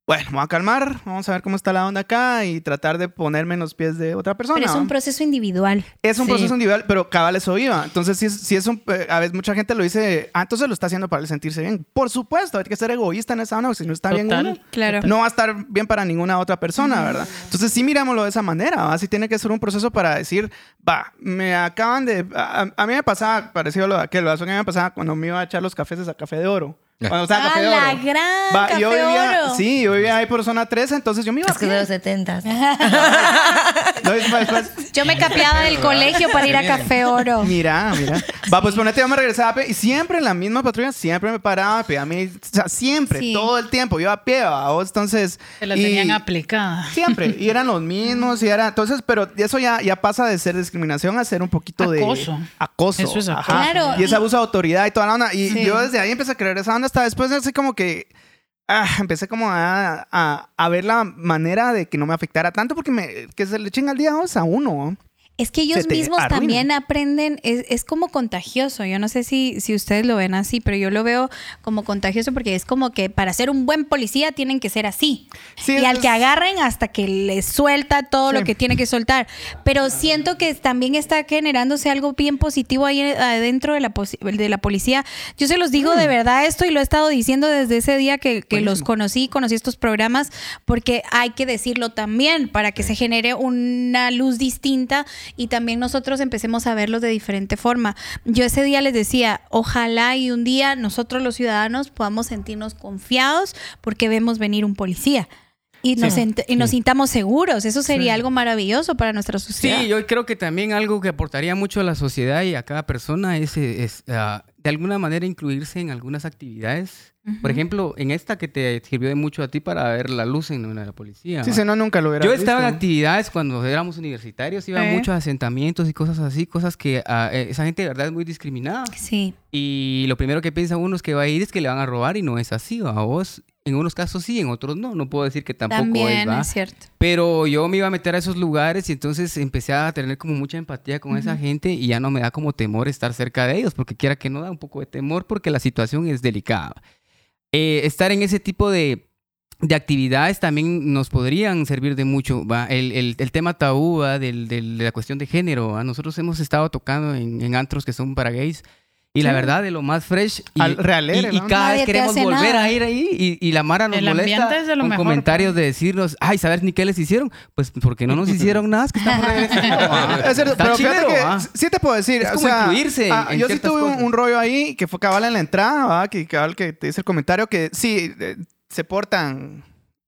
bueno, me voy a calmar, vamos a ver cómo está la onda acá y tratar de ponerme en los pies de otra persona. Pero es un proceso individual. Es un Sí. proceso individual, pero cabal eso iba. Entonces, si es, si es un. eh, a veces mucha gente lo dice, ah, entonces lo está haciendo para sentirse bien. Por supuesto, hay que ser egoísta en esa onda, porque si no está bien uno, Claro. no va a estar bien para ninguna otra persona, ¿verdad? Entonces, sí mirámoslo de esa manera, ¿va? Sí tiene que ser un proceso para decir, va, me acaban de. A, a mí me pasaba, parecido a lo de aquel. Eso que a mí me pasaba cuando me iba a echar los cafés a café de oro. Cuando estaba ¡Ah, café de la oro. gran Va, Café yo vivía, Oro! Sí, yo vivía ahí por zona 13, entonces yo me iba Es que de a los 70. No, después- después- Yo me capeaba del colegio para ir a Café Oro. Mira, mira. Va, pues ponete, yo me regresaba a pie y siempre en la misma patrulla, siempre me paraba a pie. A mí, o sea, siempre, Sí. todo el tiempo. Yo a pie, ¿va? vos, entonces. Se la y- tenían aplicada. Siempre. Y eran los mismos. Y era. Entonces, pero eso ya, ya pasa de ser discriminación a ser un poquito Acoso. de. Acoso. Eso es acoso. Ajá. Claro, Y ese y- abuso de autoridad y toda la onda. Y Sí. yo desde ahí empecé a creer esa hasta después, así como que. ah, empecé como a, a, ver la manera de que no me afectara tanto porque me, que se le echen al día dos a uno. Es que ellos mismos arruina. también aprenden, es, es como contagioso. Yo no sé si, si ustedes lo ven así, pero yo lo veo como contagioso porque es como que para ser un buen policía tienen que ser así. Sí, y es- al que agarren hasta que les suelta todo lo que tiene que soltar. Pero siento que también está generándose algo bien positivo ahí adentro de la, de la policía. Yo se los digo Mm. de verdad esto y lo he estado diciendo desde ese día que, que los conocí, conocí estos programas, porque hay que decirlo también para que se genere una luz distinta y también nosotros empecemos a verlos de diferente forma. Yo ese día les decía, ojalá y un día nosotros los ciudadanos podamos sentirnos confiados porque vemos venir un policía. Y nos, y nos sintamos seguros. Eso sería algo maravilloso para nuestra sociedad. Sí, yo creo que también algo que aportaría mucho a la sociedad y a cada persona es, eh, es, ah, de alguna manera incluirse en algunas actividades. Por ejemplo, en esta que te sirvió de mucho a ti para ver la luz en, en la policía. Sí, si no, nunca lo hubiera Yo estaba en actividades cuando éramos universitarios, iba a muchos asentamientos y cosas así, cosas que ah, eh, esa gente de verdad es muy discriminada. Sí. Y lo primero que piensa uno es que va a ir es que le van a robar y no es así, a vos. En unos casos sí, en otros no. No puedo decir que tampoco También es, ¿va? es cierto. Pero yo me iba a meter a esos lugares y entonces empecé a tener como mucha empatía con esa gente y ya no me da como temor estar cerca de ellos, porque quiera que no da un poco de temor porque la situación es delicada. Eh, estar en ese tipo de, de actividades también nos podrían servir de mucho. ¿va? El, el- el tema tabú ¿va? Del- del- de la cuestión de género. ¿va? Nosotros hemos estado tocando en, en antros que son para gays. Y la Sí. verdad, de lo más fresh. Y, Al realere, y, y cada Nadie vez queremos volver nada. a ir ahí. Y, y la Mara nos El molesta es de lo con mejor, comentarios pues. de decirnos, ay, ¿sabes ni qué les hicieron? Pues porque no nos hicieron nada, es que estamos regresando. ¿va? Es cierto, Está pero fíjate chilero, que ¿va? sí te puedo decir. Es o como sea, incluirse ah, en yo sí tuve un, cosas. un rollo ahí que fue cabal en la entrada, ¿va? que cabal que te dice el comentario que sí, eh, se portan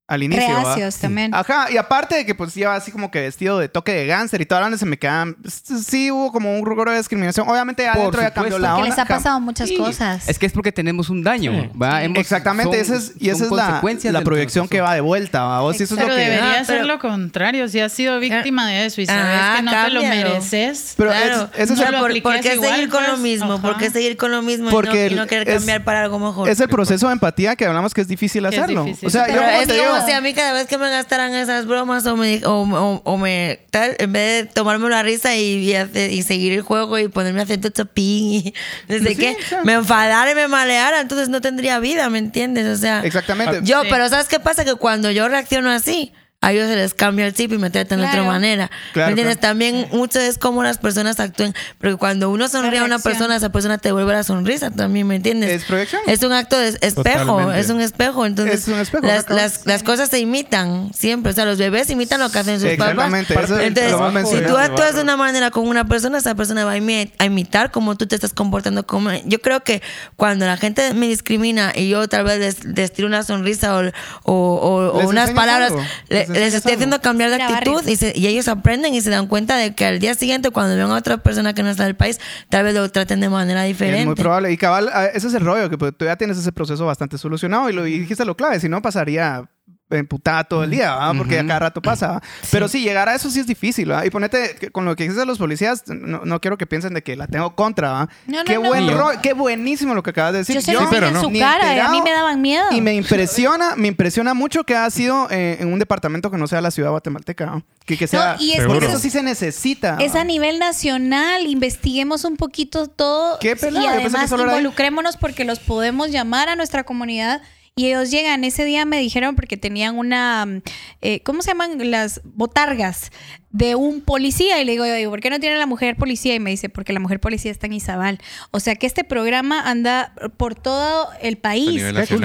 al inicio. ¿va? Reacios también. Ajá, y aparte de que pues lleva así como que vestido de toque de gánster y toda la onda se me quedan. Sí hubo como un rubro de discriminación. Obviamente ya Por adentro ya cambió la Porque onda. les ha pasado muchas Sí. cosas. Es que es porque tenemos un daño, Sí. ¿va? Hemos- Exactamente, son- esa es, y esa es la, la proyección que va de vuelta. ¿va? Vos, eso es Pero lo que... debería Ah, ser pero- lo contrario. Si has sido víctima de eso y sabes Ah, que no te lo cámbialo. mereces. Pero claro, es- ese es lo por, ¿por qué igual, seguir con lo pues? mismo? Ajá. ¿Por qué seguir con lo mismo y Porque no, y no querer es- cambiar para algo mejor? Es el proceso de empatía que hablamos que es difícil es hacerlo. O sea, yo Como si a mí cada vez que me gastaran esas bromas o me, o, o- o me tal, en vez de tomarme la risa y, y, hacer- y seguir el juego y ponerme acento chapín y sé Sí, exacto. me enfadara y me maleara, entonces no tendría vida, ¿me entiendes? O sea, Exactamente. yo, Sí. pero ¿sabes qué pasa? Que cuando yo reacciono así, a ellos se les cambia el chip y me tratan de otra manera. Claro, ¿Me entiendes? claro. También mucho es cómo las personas actúen. Porque cuando uno sonríe a una persona, esa persona te devuelve la sonrisa también, ¿me entiendes? Es proyección. Es un acto de espejo, Totalmente. es un espejo. Entonces, Es un espejo, las, correcto. las, las cosas se imitan siempre. O sea, los bebés imitan lo que hacen sus papás. Exactamente, eso es Entonces, lo más si tú actúas de una manera con una persona, esa persona va a, imi- a imitar cómo tú te estás comportando. Como... Yo creo que cuando la gente me discrimina y yo tal vez les, les tiro una sonrisa o, o, o- o Les unas palabras, le- les estoy haciendo cambiar de actitud y, se- y ellos aprenden y se dan cuenta de que al día siguiente, cuando vean a otra persona que no está del país, tal vez lo traten de manera diferente. Es muy probable. Y cabal, ah, ese es el rollo, que pues, tú ya tienes ese proceso bastante solucionado y lo y dijiste lo clave, si no pasaría emputada todo el día, ¿va? porque a cada rato pasa. Pero sí, llegar a eso sí es difícil. ¿va? Y ponete, con lo que dices de los policías, no, no quiero que piensen de que la tengo contra. No, no, qué, no. buen No. ro- qué buenísimo lo que acabas de decir. Yo se Sí, pero en no. su Ni cara a mí me daban miedo. Y me impresiona, me impresiona mucho que ha sido eh, en un departamento que no sea la ciudad guatemalteca. Que, que sea, No, y es que porque eso- eso sí se necesita. Es a nivel nacional, investiguemos un poquito todo Qué pelada, y yo además involucrémonos porque los podemos llamar a nuestra comunidad y ellos llegan. Ese día me dijeron porque tenían una, mm, eh, ¿cómo se llaman? Las botargas de un policía y le digo, yo digo, ¿por qué no tiene la mujer policía? Y me dice, porque la mujer policía está en Izabal. O sea que este programa anda por todo el país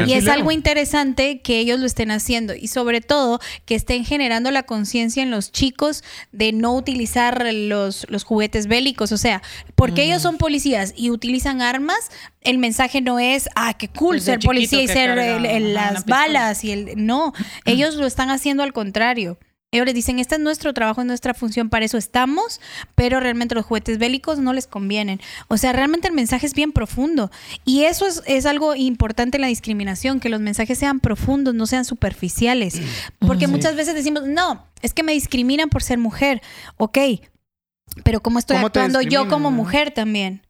y es algo interesante que ellos lo estén haciendo y sobre todo que estén generando la conciencia en los chicos de no utilizar los, los juguetes bélicos. O sea, porque ellos son policías y utilizan armas, el mensaje no es, ah, qué cool Desde ser policía y ser el- las balas y el... No, ellos lo están haciendo al contrario. Ellos les dicen, este es nuestro trabajo, es nuestra función, para eso estamos, pero realmente los juguetes bélicos no les convienen. O sea, realmente el mensaje es bien profundo. Y eso es, es algo importante en la discriminación, que los mensajes sean profundos, no sean superficiales. Porque muchas veces decimos, no, es que me discriminan por ser mujer. Ok, pero ¿cómo estoy ¿Cómo te actuando yo como mujer también?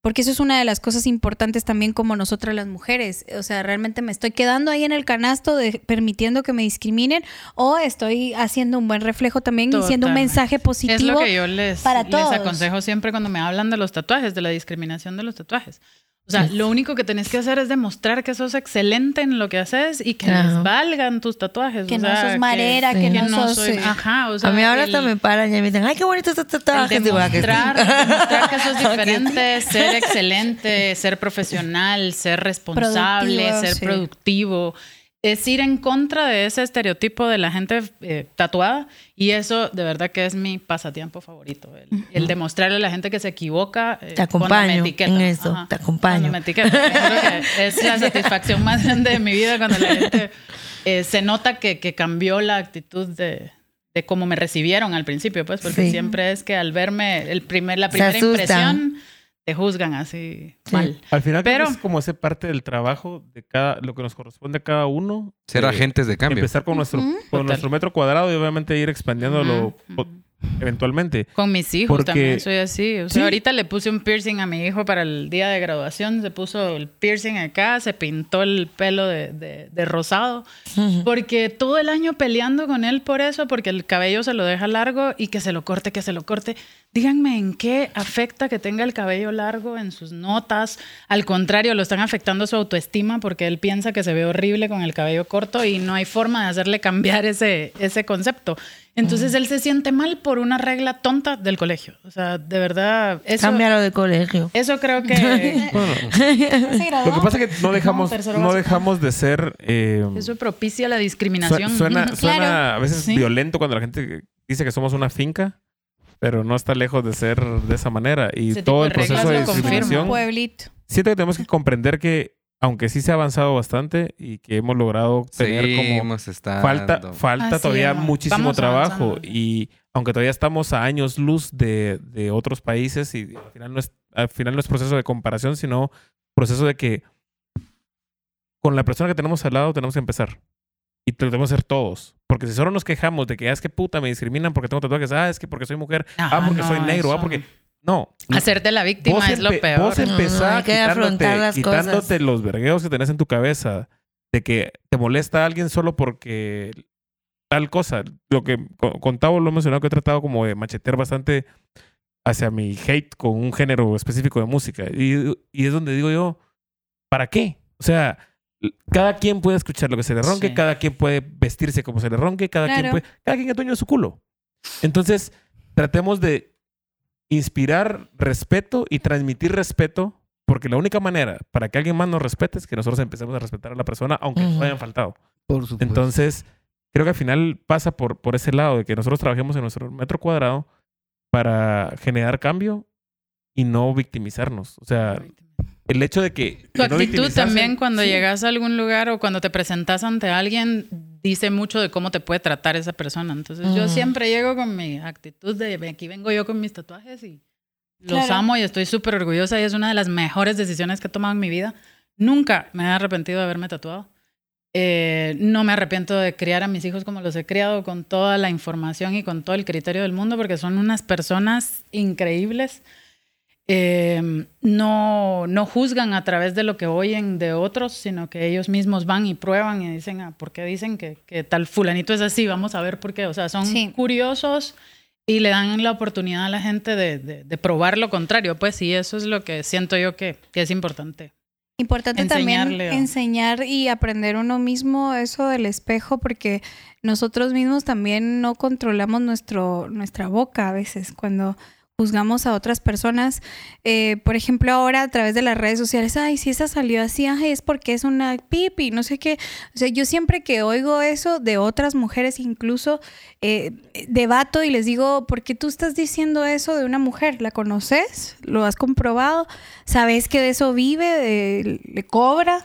Porque eso es una de las cosas importantes también como nosotras las mujeres. O sea, realmente me estoy quedando ahí en el canasto de permitiendo que me discriminen o estoy haciendo un buen reflejo también y siendo un Totalmente. mensaje positivo. Es lo que yo les, para les todos. aconsejo siempre cuando me hablan de los tatuajes, de la discriminación de los tatuajes. O sea, lo único que tenés que hacer es demostrar que sos excelente en lo que haces y que les valgan tus tatuajes. Que o no sea, sos marera, que Sí. no sos, eh, Ajá, o sea, a mí ahora hasta me paran y me dicen, ay, qué bonito este tatuaje. el Digo, "Ah, que sí". demostrar, demostrar que sos diferente, ser excelente, ser profesional, ser responsable, Productivo, ser sí. productivo. Es ir en contra de ese estereotipo de la gente eh, tatuada y eso de verdad que es mi pasatiempo favorito. El, el demostrarle a la gente que se equivoca. eh, Te acompaño en eso, te acompaño. Me etiqueta. Es la satisfacción más grande de mi vida cuando la gente eh, se nota que, que cambió la actitud de, de cómo me recibieron al principio, pues, porque Sí. siempre es que al verme el primer, la primera impresión te juzgan así Sí. mal. Al final creo que Pero- es como ese parte del trabajo de cada, lo que nos corresponde a cada uno. Ser Eh, agentes de cambio. Empezar con nuestro, con Total. nuestro metro cuadrado y obviamente ir expandiéndolo eventualmente. Con mis hijos Porque- también soy así. O sea, Sí. ahorita le puse un piercing a mi hijo para el día de graduación. Se puso el piercing acá, se pintó el pelo de, de- de rosado. Porque todo el año peleando con él por eso, porque el cabello se lo deja largo y que se lo corte, que se lo corte. Díganme en qué afecta que tenga el cabello largo en sus notas. Al contrario, lo están afectando su autoestima porque él piensa que se ve horrible con el cabello corto y no hay forma de hacerle cambiar ese, ese concepto. Entonces él se siente mal por una regla tonta del colegio. O sea, de verdad, eso, Cámbialo de colegio. eso creo que Lo que pasa es que no dejamos, no dejamos de ser... eh, eso propicia la discriminación. suena suena Claro. a veces Sí. violento cuando la gente dice que somos una finca, pero no está lejos de ser de esa manera. Y Ese todo el proceso de pueblito. Siento que tenemos que comprender que, aunque sí se ha avanzado bastante y que hemos logrado tener como Seguimos estando. falta, falta Así todavía es. muchísimo Vamos trabajo. avanzando. Y aunque todavía estamos a años luz de, de otros países, y al final, no es, al final no es proceso de comparación, sino proceso de que con la persona que tenemos al lado tenemos que empezar. Y lo debemos hacer todos. Porque si solo nos quejamos de que "Ah, es que puta me discriminan porque tengo tatuajes, ah, es que porque soy mujer, ah, Ajá, porque no, soy negro, ah, eso porque. No. Hacerte la víctima es lo peor. Vos No, no, hay que afrontar quitándote, las quitándote cosas. los vergueos que tenés en tu cabeza de que te molesta a alguien solo porque tal cosa. Lo que co- con Tavo lo he mencionado que he tratado como de machetear bastante hacia mi hate con un género específico de música. Y, y es donde digo yo, ¿para qué? O sea, cada quien puede escuchar lo que se le ronque, Sí. cada quien puede vestirse como se le ronque, cada quien puede, cada quien es dueño de su culo. Entonces, tratemos de inspirar respeto y transmitir respeto, porque la única manera para que alguien más nos respete es que nosotros empecemos a respetar a la persona, aunque nos hayan faltado. Por supuesto. Entonces, creo que al final pasa por, por ese lado de que nosotros trabajemos en nuestro metro cuadrado para generar cambio y no victimizarnos. O sea, el hecho de que... Tu no actitud también cuando Sí. llegas a algún lugar o cuando te presentas ante alguien dice mucho de cómo te puede tratar esa persona. Entonces yo siempre llego con mi actitud de aquí vengo yo con mis tatuajes y los Claro. amo y estoy súper orgullosa y es una de las mejores decisiones que he tomado en mi vida. Nunca me he arrepentido de haberme tatuado. Eh, no me arrepiento de criar a mis hijos como los he criado con toda la información y con todo el criterio del mundo porque son unas personas increíbles eh, no, no juzgan a través de lo que oyen de otros, sino que ellos mismos van y prueban y dicen, ah, ¿por qué dicen que, que tal fulanito es así? Vamos a ver por qué. O sea, son Sí. curiosos y le dan la oportunidad a la gente de, de- de probar lo contrario. Pues sí, eso es lo que siento yo que, que es importante. Importante también a- enseñar y aprender uno mismo eso del espejo porque nosotros mismos también no controlamos nuestro, nuestra boca a veces cuando juzgamos a otras personas. Eh, por ejemplo, ahora a través de las redes sociales, ay, si esa salió así, ay, es porque es una pipi, no sé qué. O sea, yo siempre que oigo eso de otras mujeres, incluso eh, debato y les digo, ¿por qué tú estás diciendo eso de una mujer? ¿La conoces? ¿Lo has comprobado? ¿Sabes que de eso vive? De- ¿Le cobra?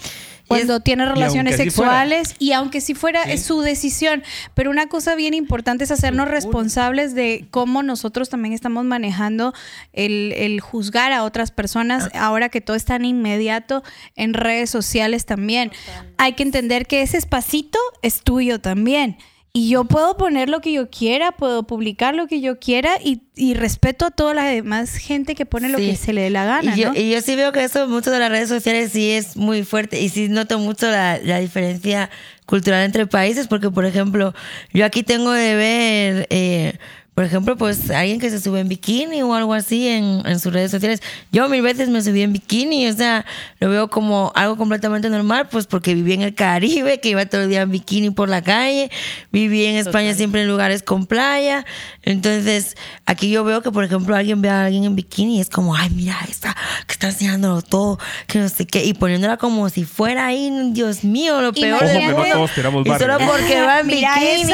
Cuando tiene relaciones sexuales y aunque si fuera es su decisión, pero una cosa bien importante es hacernos responsables de cómo nosotros también estamos manejando el, el juzgar a otras personas ahora que todo es tan inmediato en redes sociales también. Hay que entender que ese espacito es tuyo también. Y yo puedo poner lo que yo quiera, puedo publicar lo que yo quiera y, y respeto a toda la demás gente que pone lo que se le dé la gana, y, yo, ¿no? y yo sí veo que eso mucho de las redes sociales sí es muy fuerte y sí noto mucho la, la diferencia cultural entre países porque por ejemplo yo aquí tengo de ver eh, por ejemplo pues alguien que se sube en bikini o algo así en, en sus redes sociales. Yo mil veces me subí en bikini o sea lo veo como algo completamente normal pues porque viví en el Caribe que iba todo el día en bikini por la calle. Viví en España siempre en lugares con playa. Entonces aquí yo veo que por ejemplo alguien ve a alguien en bikini y es como ay mira esta que está enseñándolo todo que no sé qué y poniéndola como si fuera ahí Dios mío lo peor Ojo del no mundo. Todos y solo porque va en bikini.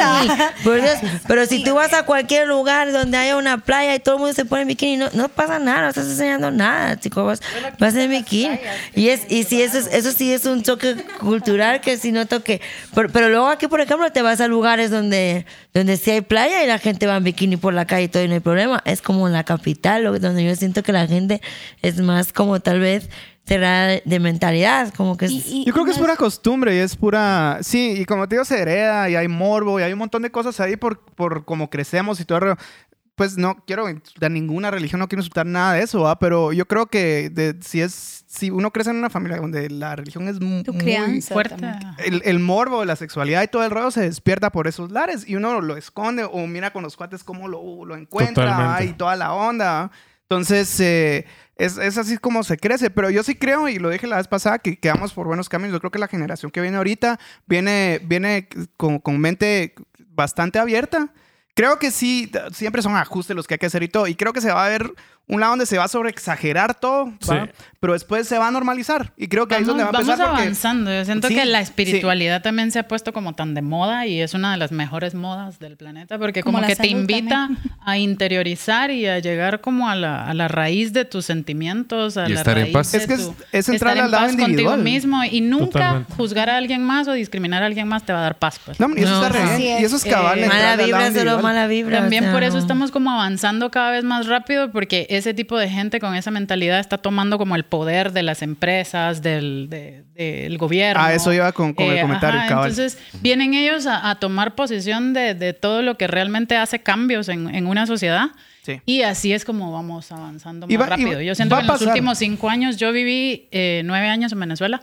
Por Dios, pero si tú vas a cualquier lugar donde haya una playa y todo el mundo se pone en bikini no, no pasa nada no estás enseñando nada chicos vas, vas en bikini. y es y sí eso es- eso sí es un choque cultural que sí noto que pero, pero luego aquí por ejemplo te vas a lugares donde donde sí hay playa y la gente va en bikini por la calle y todo y no hay problema. Es como en la capital donde yo siento que la gente es más como tal vez cerrada de mentalidad como que es, Y- y- Yo creo que es pura costumbre y es pura... Sí, y como te digo, se hereda y hay morbo y hay un montón de cosas ahí por, por cómo crecemos y todo. Pues no quiero insultar ninguna religión, no quiero insultar nada de eso, ¿va? pero yo creo que de- si es si uno crece en una familia donde la religión es Tu muy... Fuerte. El, el morbo, la sexualidad y todo el rollo se despierta por esos lares y uno lo esconde o mira con los cuates cómo lo, lo encuentra. ¿va? y toda la onda. ¿va? Entonces, eh, es, es así como se crece. Pero yo sí creo, y lo dije la vez pasada, que quedamos por buenos caminos. Yo creo que la generación que viene ahorita viene, viene con, con mente bastante abierta. Creo que sí, siempre son ajustes los que hay que hacer y todo. Y creo que se va a ver un lado donde se va a sobreexagerar todo. Sí. pero después se va a normalizar. Y creo que ahí es donde va a vamos empezar. porque- avanzando. Yo siento Sí, que la sí. espiritualidad también se ha puesto como tan de moda y es una de las mejores modas del planeta porque Como como, que te invita a interiorizar y a llegar como a la, a la raíz de tus sentimientos, a Y la estar en raíz paz. de Es que es- es entrar estar en al lado paz contigo individual. mismo y nunca Totalmente. juzgar a alguien más o discriminar a alguien más te va a dar paz. Pues. No, y eso No, está re así bien. es. Y eso es cabal. Eh, entrar mala vibra solo mala vibra o También sea, por eso estamos como avanzando cada vez más rápido porque ese tipo de gente con esa mentalidad está tomando como el poder de las empresas, del, de- del gobierno. Ah, eso iba con- con el comentario, cabal. Entonces vienen ellos a, a tomar posesión de, de todo lo que realmente hace cambios en, en una sociedad. Sí. Y así es como vamos avanzando más va- rápido. Yo siento que en los últimos cinco años, yo viví eh, nueve años en Venezuela,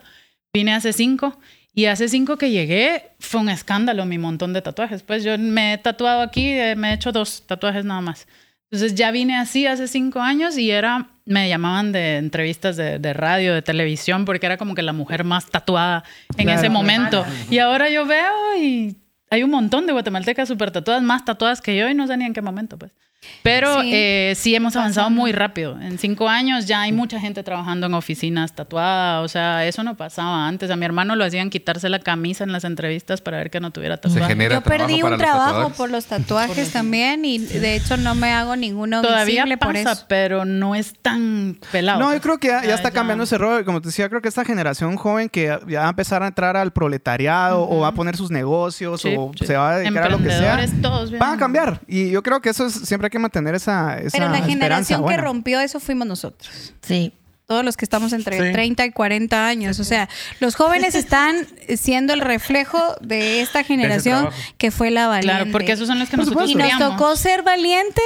vine hace cinco Y hace cinco que llegué, fue un escándalo mi montón de tatuajes. Pues yo me he tatuado aquí, eh, me he hecho dos tatuajes nada más. Entonces ya vine así hace cinco años y era, me llamaban de entrevistas de, de radio, de televisión, porque era como que la mujer más tatuada en Claro. ese momento. Y ahora yo veo y hay un montón de guatemaltecas súper tatuadas, más tatuadas que yo y no sé ni en qué momento, pues. Pero Sí. eh, sí hemos avanzado Pasando. muy rápido. En cinco años ya hay mucha gente trabajando en oficinas tatuada. O sea, eso no pasaba antes. A mi hermano lo hacían quitarse la camisa en las entrevistas para ver que no tuviera Se tatuaje. genera Yo perdí trabajo un los trabajo tatuadores. por los tatuajes también y de hecho no me hago ninguno Todavía visible por pasa, eso. pero no es tan pelado. No, yo creo que ya, está ya. cambiando ese rol. Como te decía, creo que esta generación joven que ya va a empezar a entrar al proletariado o va a poner sus negocios Sí, o sí. se va a dedicar a lo que sea, todos, van a cambiar. Y yo creo que eso es, siempre hay que mantener esa, esa Pero la generación que buena. rompió eso fuimos nosotros. Sí. Todos los que estamos entre Sí. 30 y 40 años. O sea, los jóvenes están siendo el reflejo de esta generación que fue la valiente. Claro, porque esos son los que nosotros Y nos tocó ser valientes,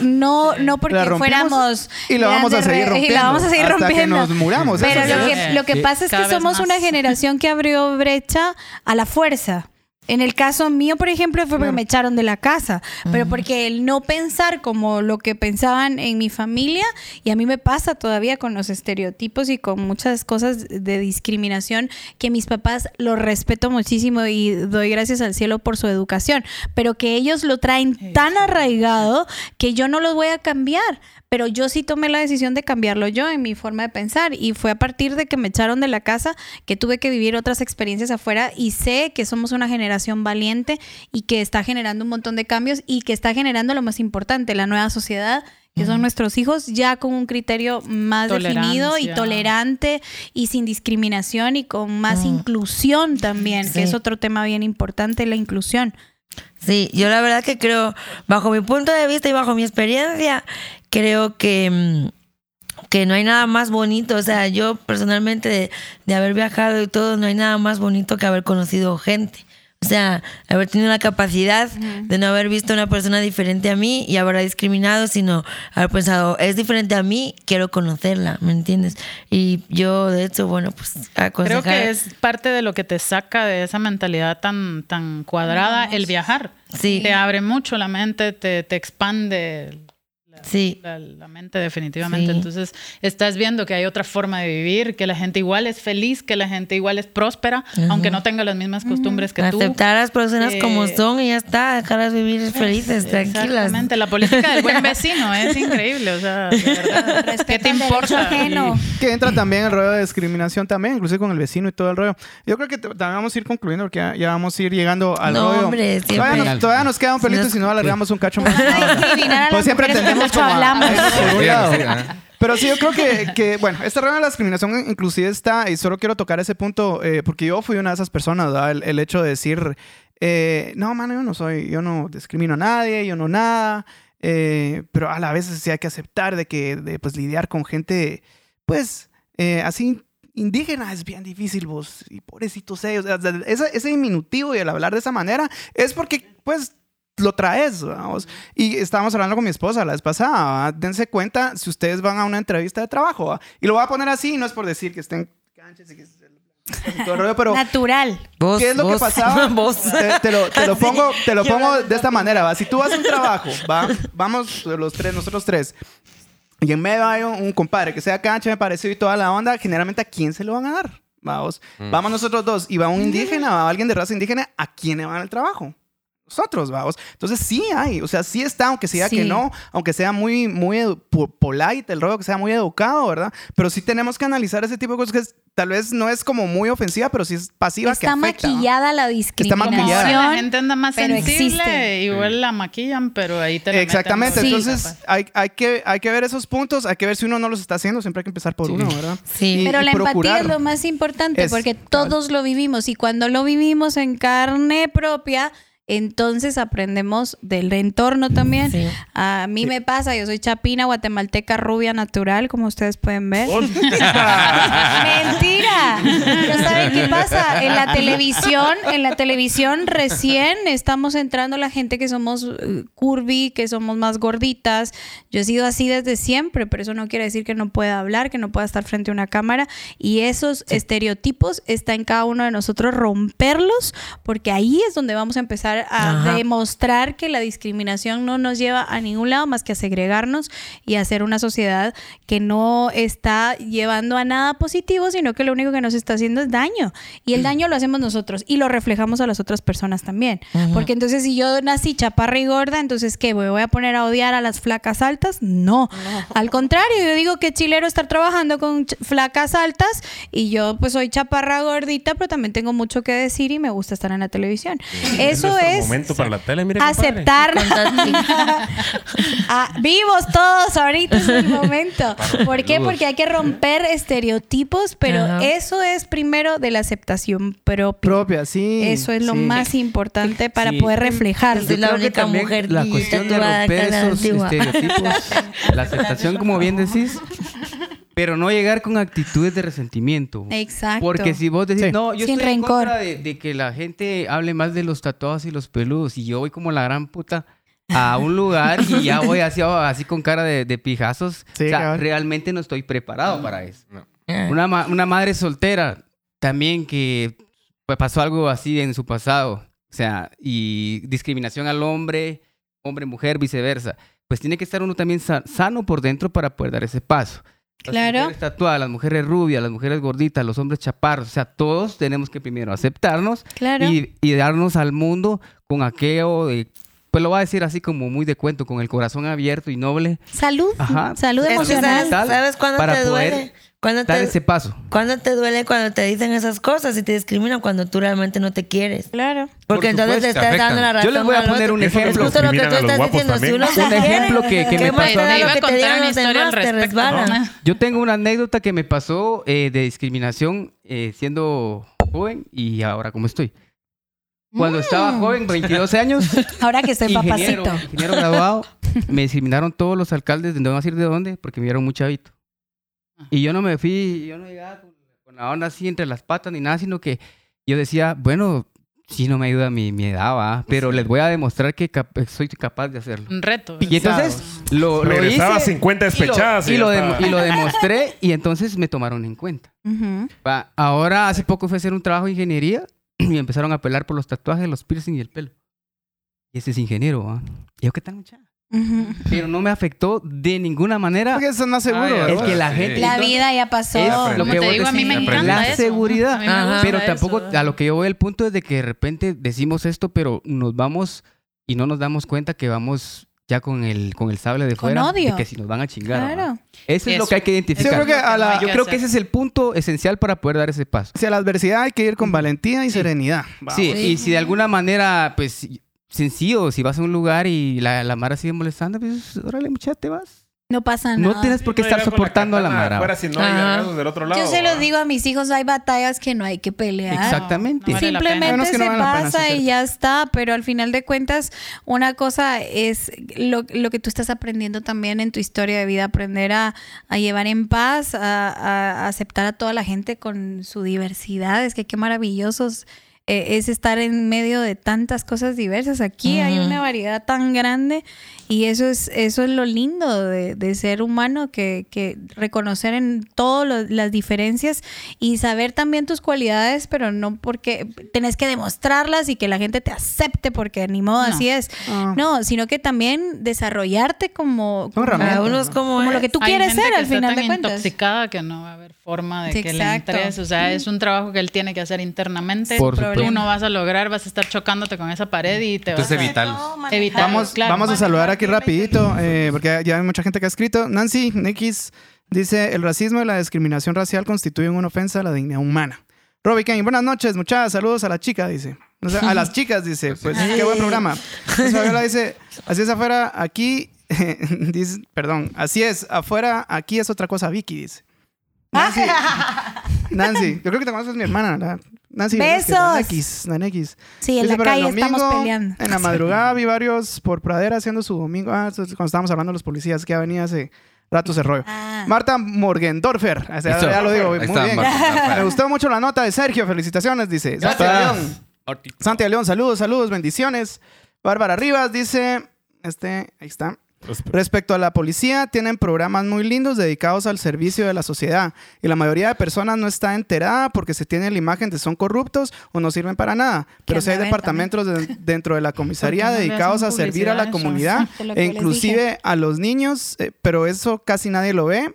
no, no porque La fuéramos. y lo vamos a seguir rompiendo. Y la vamos a seguir hasta rompiendo. que nos muramos. Pero lo que, lo que pasa es que somos más. una generación que abrió brecha a la fuerza. En el caso mío, por ejemplo, fue porque me echaron de la casa, pero porque el no pensar como lo que pensaban en mi familia, y a mí me pasa todavía con los estereotipos y con muchas cosas de discriminación, que mis papás los respeto muchísimo y doy gracias al cielo por su educación, pero que ellos lo traen tan arraigado que yo no los voy a cambiar. Pero yo sí tomé la decisión de cambiarlo yo en mi forma de pensar y fue a partir de que me echaron de la casa que tuve que vivir otras experiencias afuera y sé que somos una generación valiente y que está generando un montón de cambios y que está generando lo más importante, la nueva sociedad, que son nuestros hijos ya con un criterio más definido y tolerante y sin discriminación y con más inclusión también, Sí. que es otro tema bien importante, la inclusión. Sí, yo la verdad que creo, bajo mi punto de vista y bajo mi experiencia, creo que, mm, que no hay nada más bonito. O sea, yo personalmente de, de haber viajado y todo, no hay nada más bonito que haber conocido gente. O sea, haber tenido la capacidad de no haber visto una persona diferente a mí y haberla discriminado, sino haber pensado, es diferente a mí, quiero conocerla, ¿me entiendes? Y yo, de hecho, bueno, pues Creo aconsejar... que es parte de lo que te saca de esa mentalidad tan, tan cuadrada, el viajar. Sí. Te abre mucho la mente, te, te expande Sí. la- la mente definitivamente. Sí. Entonces, estás viendo que hay otra forma de vivir, que la gente igual es feliz, que la gente igual es próspera, aunque no tenga las mismas costumbres que tú. Aceptar a las personas como Eh, son y ya está, dejarlas vivir felices, tranquilas. Exactamente, la política del buen vecino es increíble, o sea, de verdad. ¿Qué te importa? ajeno. Que entra también el rollo de discriminación también, inclusive con el vecino y todo el rollo. Yo creo que también vamos a ir concluyendo porque ya, ya vamos a ir llegando al No, rollo. hombre, todavía, nos, todavía nos queda un pelito si no alargamos un cacho más. Pues siempre tendemos mucho como hablamos. a. Pero sí, yo creo que, que, bueno, este rollo de la discriminación inclusive está, y solo quiero tocar ese punto, eh, porque yo fui una de esas personas, ¿verdad? El, el hecho de decir, eh, no, mano, yo no soy, yo no discrimino a nadie, yo no nada, eh, pero a la vez sí hay que aceptar de que, de, pues, lidiar con gente, pues, eh, así indígena es bien difícil, vos, y pobrecitos ellos. Ese, ese diminutivo y el hablar de esa manera es porque, pues, lo traes, vamos. Y estábamos hablando con mi esposa la vez pasada, ¿va? dense cuenta si ustedes van a una entrevista de trabajo, ¿va? y lo voy a poner así, no es por decir que estén canches y que se- todo el rollo, pero Natural. Vos, ¿qué es lo vos, que pasaba? vos. Te, te lo, te lo pongo, te lo pongo de esta manera, ¿va? Si tú vas a un trabajo, ¿va? Vamos los tres, nosotros tres. Y en medio hay un, un compadre que sea cancha, me parecido y toda la onda, generalmente ¿a quién se lo van a dar? Vamos, vamos nosotros dos y va un indígena, va alguien de raza indígena, ¿a quién le van el trabajo? Nosotros, vamos. Entonces sí hay, o sea, sí está, aunque sea que no, aunque sea muy, muy polite, el rollo que sea muy educado, ¿verdad? Pero sí tenemos que analizar ese tipo de cosas que es- tal vez no es como muy ofensiva, pero sí es pasiva que Está afecta. ¿va? maquillada la discriminación. maquillada. La gente anda más pero sensible, existe. igual la maquillan, pero ahí te la meten Exactamente, Sí. entonces hay, hay, que, hay que ver esos puntos, hay que ver si uno no los está haciendo, siempre hay que empezar por uno, ¿verdad? Sí. Y- Pero y la empatía procurar. es lo más importante Es- porque todos lo vivimos y cuando lo vivimos en carne propia entonces aprendemos del entorno también. Sí. A mí me pasa, yo soy chapina, guatemalteca, rubia, natural, como ustedes pueden ver. Mentira. Pero ¿saben qué pasa? En la televisión, en la televisión recién estamos entrando la gente que somos eh, curvy, que somos más gorditas. Yo he sido así desde siempre, pero eso no quiere decir que no pueda hablar, que no pueda estar frente a una cámara. Y esos estereotipos está en cada uno de nosotros romperlos, porque ahí es donde vamos a empezar a Ajá. demostrar que la discriminación no nos lleva a ningún lado más que a segregarnos y a hacer una sociedad que no está llevando a nada positivo, sino que lo único que nos está haciendo es daño. Y el daño lo hacemos nosotros y lo reflejamos a las otras personas también. Porque entonces si yo nací chaparra y gorda, entonces ¿qué? ¿Me voy a poner a odiar a las flacas altas? No. Al contrario, yo digo que chilero estar trabajando con flacas altas y yo pues soy chaparra gordita, pero también tengo mucho que decir y me gusta estar en la televisión. Eso es momento para la tele, mire, aceptar. Ah, vivos todos, ahorita es el momento. ¿Por qué? Porque hay que romper estereotipos, pero Ajá. eso es primero de la aceptación propia. Propia, sí. Eso es lo sí. más importante para Sí. poder reflejar. Soy la única mujer la cuestión de romper esos estereotipos, la aceptación como bien decís, pero no llegar con actitudes de resentimiento. Exacto. Porque si vos decís, Sí. no, yo Sin estoy rencor. en contra de, de que la gente hable más de los tatuados y los peludos y yo voy como la gran puta a un lugar y ya voy así, así con cara de, de pijazos, Sí, o sea, realmente no estoy preparado para eso. Una, ma- una madre soltera también que pasó algo así en su pasado, o sea, y discriminación al hombre, hombre, mujer, viceversa. Pues tiene que estar uno también sa- sano por dentro para poder dar ese paso. Las Claro. mujeres tatuadas, las mujeres rubias, las mujeres gorditas, los hombres chaparros, o sea, todos tenemos que primero aceptarnos Claro. y, y darnos al mundo con aquello de, pues lo voy a decir así como muy de cuento, con el corazón abierto y noble, Salud. Ajá. Salud Es que emocional. ¿Sabes, ¿sabes cuándo para te poder duele? ¿Cuándo dar te, ese paso. ¿Cuándo te duele cuando te dicen esas cosas y te discriminan cuando tú realmente no te quieres? Claro. Porque Por entonces le supuesto, estás afectan. dando la Yo razón. les voy a poner un ejemplo. Justo lo que tú estás diciendo, si uno Un ejemplo que- que ¿qué me pasó. te Te iba a que te contar una historia al demás? Te respecto. resbalan. Yo tengo una anécdota que me pasó eh, de discriminación eh, siendo joven y ahora como estoy. Cuando estaba joven, 22 años, Ahora que estoy ingeniero, papacito. ingeniero graduado, me discriminaron todos los alcaldes, de no voy a decir de dónde, porque me vieron muy chavito. Y yo no me fui, yo no llegaba con, con la onda así entre las patas ni nada, sino que yo decía, bueno, si no me ayuda mi, mi edad, va, pero les voy a demostrar que cap- soy capaz de hacerlo. Un reto. Y entonces lo, lo Regresaba hice 50 despechadas y lo, y, lo y lo demostré y entonces me tomaron en cuenta. Ujú. Va, Ahora, hace poco fui a hacer un trabajo de ingeniería y empezaron a apelar por los tatuajes, los piercing y el pelo. Y ese es ingeniero, ¿va? Y yo, ¿qué tal, muchacha? Pero no me afectó de ninguna manera. Porque eso es más seguro, Ah. Es que la gente... La entonces, vida ya pasó. es lo que te digo, a mí me encanta la eso. seguridad. Me Ajá. Pero eso. tampoco, a lo que yo voy el punto es de que de repente decimos esto, pero nos vamos y no nos damos cuenta que vamos ya con el, con el sable de Con fuera. odio. De que si nos van a chingar. Eso es lo que hay que Yo identificar. creo que a la- Yo creo que ese es el punto esencial para poder dar ese paso. Si a la adversidad hay que ir con valentía y serenidad. Sí, y si de alguna manera, pues, sencillo, si vas a un lugar y la, la Mara sigue molestando, pues, órale, muchacha, te vas. No pasa nada. No tienes por qué No estar la soportando a la Mara. afuera si no hay Ajá. vergazos del otro lado. Yo se los digo a mis hijos, hay batallas que no hay que pelear. Exactamente. No vale Simplemente se no pena, pasa sí, y ya está, pero al final de cuentas, una cosa es lo, lo que tú estás aprendiendo también en tu historia de vida, aprender a, a llevar en paz, a, a aceptar a toda la gente con su diversidad. Es que qué maravillosos eh, es estar en medio de tantas cosas diversas. Aquí hay una variedad tan grande y eso es, eso es lo lindo de, de ser humano, que, que reconocer en todas las diferencias y saber también tus cualidades, pero no porque tenés que demostrarlas y que la gente te acepte porque ni modo No. así es. Ah. No, sino que también desarrollarte como, Son herramientas, Cada uno es ¿no? como, como lo que tú Hay quieres gente ser que al está final tan de cuentas. intoxicada que no va a haber forma de Sí, que exacto. le interese. O sea, es un trabajo que él tiene que hacer internamente. Por Tú no vas a lograr, vas a estar chocándote con esa pared y te Entonces vas a evitarlos. evitar. Vamos, claro. vamos a saludar aquí rapidito, eh, porque ya hay mucha gente que ha escrito. Nancy X dice, el racismo y la discriminación racial constituyen una ofensa a la dignidad humana. Robbie Kane, buenas noches, muchachas, saludos a la chica, dice. O sea, a las chicas, dice. Pues qué buen programa. Fabiola dice, así es afuera, aquí, dice, perdón, así es, afuera, aquí es otra cosa, Vicky, dice. Nancy, Nancy, yo creo que te conoces mi hermana, ¿verdad? Nancy Besos. Nanekis. Sí, en Dice, la "Pero el calle estamos peleando. En la madrugada vi varios por pradera haciendo su domingo. Ah, cuando estábamos hablando de los policías que ya venía hace rato ese rollo. Ah. Marta Morgendorfer. O sea, Eso. ya lo digo, Ahí muy está, bien. Marta. Me gustó mucho la nota de Sergio. Felicitaciones, dice. Santi Gracias. León. Santi León, saludos, saludos, bendiciones. Bárbara Rivas dice, este, ahí está. Respecto a la policía, tienen programas muy lindos dedicados al servicio de la sociedad y la mayoría de personas no está enterada porque se tiene la imagen de son corruptos o no sirven para nada. Pero si hay departamentos de- dentro de la comisaría no dedicados a servir a la comunidad e inclusive a los niños, eh, pero eso casi nadie lo ve.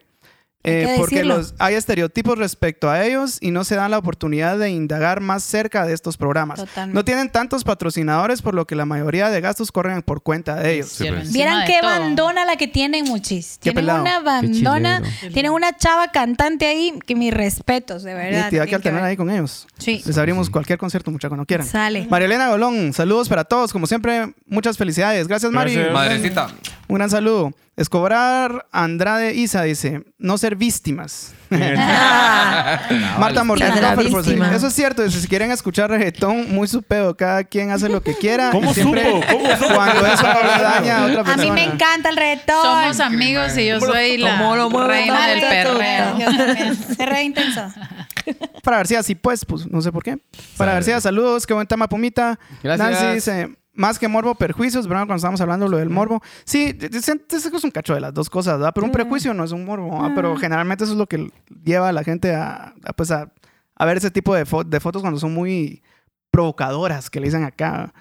Eh, que porque los, hay estereotipos respecto a ellos y no se dan la oportunidad de indagar más cerca de estos programas. Totalmente. No tienen tantos patrocinadores, por lo que la mayoría de gastos corren por cuenta de ellos. Cielo encima Vieran qué todo. bandona la que tienen, muchis. Tienen pelado. una bandona. Tienen una chava cantante ahí que mis respetos, de Y verdad. hay que Tienen alternar ahí con ellos. Sí. Les abrimos cualquier concierto, muchachos, cuando quieran. Sale. María Elena Golón, saludos para todos. Como siempre, muchas felicidades. Gracias, Mari. Madrecita. Un gran saludo. Escobar Andrade Isa dice, no ser víctimas. Marta Morgan. Eso es cierto. dice, Si quieren escuchar reggaetón, muy su pedo. Cada quien hace lo que quiera. ¿Cómo siempre supo? ¿Cómo supo? Cuando eso no le daña a otra A persona. mí me encanta el reggaetón. Somos amigos y yo soy la reina del perreo. Es re intenso. Para García, sí, pues, pues, no sé por qué. Para García, saludos, qué buen tema, Pumita. Gracias. Nancy dice, más que morbo, perjuicios, ¿verdad? Cuando estamos hablando de lo del morbo. Sí, es un cacho de las dos cosas, ¿verdad? Pero un prejuicio no es un morbo, ¿verdad? Pero generalmente eso es lo que lleva a la gente a, a, pues, a, a ver ese tipo de, fo- de fotos cuando son muy provocadoras, que le dicen acá.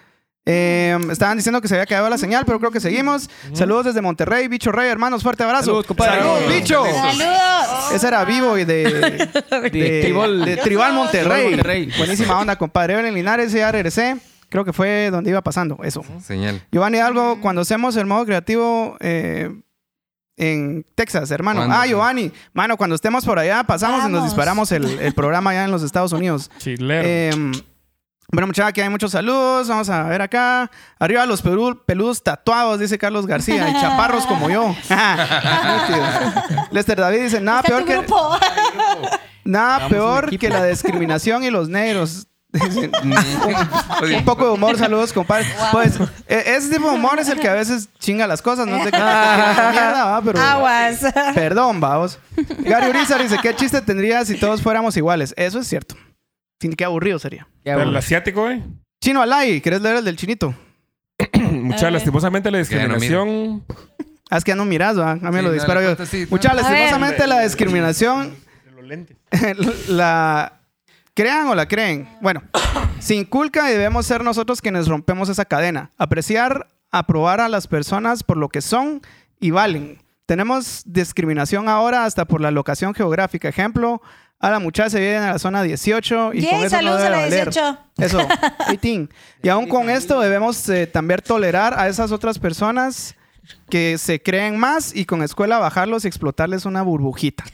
Eh, estaban diciendo que se había quedado la señal, pero creo que seguimos. Saludos desde Monterrey, Bicho Rey, hermanos, fuerte abrazo. Saludos, compadre. Saludos. Bicho. ¡Saludos! Ese era vivo y de, de, Tribal. de Tribal Monterrey. Tribal Monterrey. Buenísima onda, compadre. Evelyn Linares, ya regresé. Creo que fue donde iba pasando, eso. Señal. Giovanni, algo, cuando hacemos el modo creativo eh, en Texas, hermano. ¿Cuándo? Ah, Giovanni, mano, cuando estemos por allá, pasamos y nos disparamos el, el programa allá en los Estados Unidos. Chilero. Eh, bueno, muchachos, aquí hay muchos saludos. Vamos a ver acá. Arriba los peludos tatuados, dice Carlos García. Y chaparros como yo. Lester David dice, nada peor que... grupo. Nada peor que la discriminación y los negros. Un poco de humor, saludos, compadre. Pues, eh, ese tipo de humor es el que a veces chinga las cosas. No sé qué mierda, ¿va? pero. Aguas. Perdón, vamos. Gary Urizar dice: ¿Qué chiste tendría si todos fuéramos iguales? Eso es cierto. Sin qué aburrido sería. Qué Pero el asiático, eh. Chino Alay, ¿querés leer el del chinito? Mucha lastimosamente la discriminación. Es que ya no miras, ¿va? A mí me Sí, lo disparo yo. sí. Mucha ver. lastimosamente la discriminación la crean o la creen. Bueno, se inculca y debemos ser nosotros quienes rompemos esa cadena. Apreciar, aprobar a las personas por lo que son y valen. Tenemos discriminación ahora hasta por la locación geográfica. Ejemplo, a la muchacha se vive en la zona 18 y Yay, con eso no saludos debe a la valer. 18. Eso, 18. Y aún con esto debemos eh, también tolerar a esas otras personas que se creen más y con escuela bajarlos y explotarles una burbujita.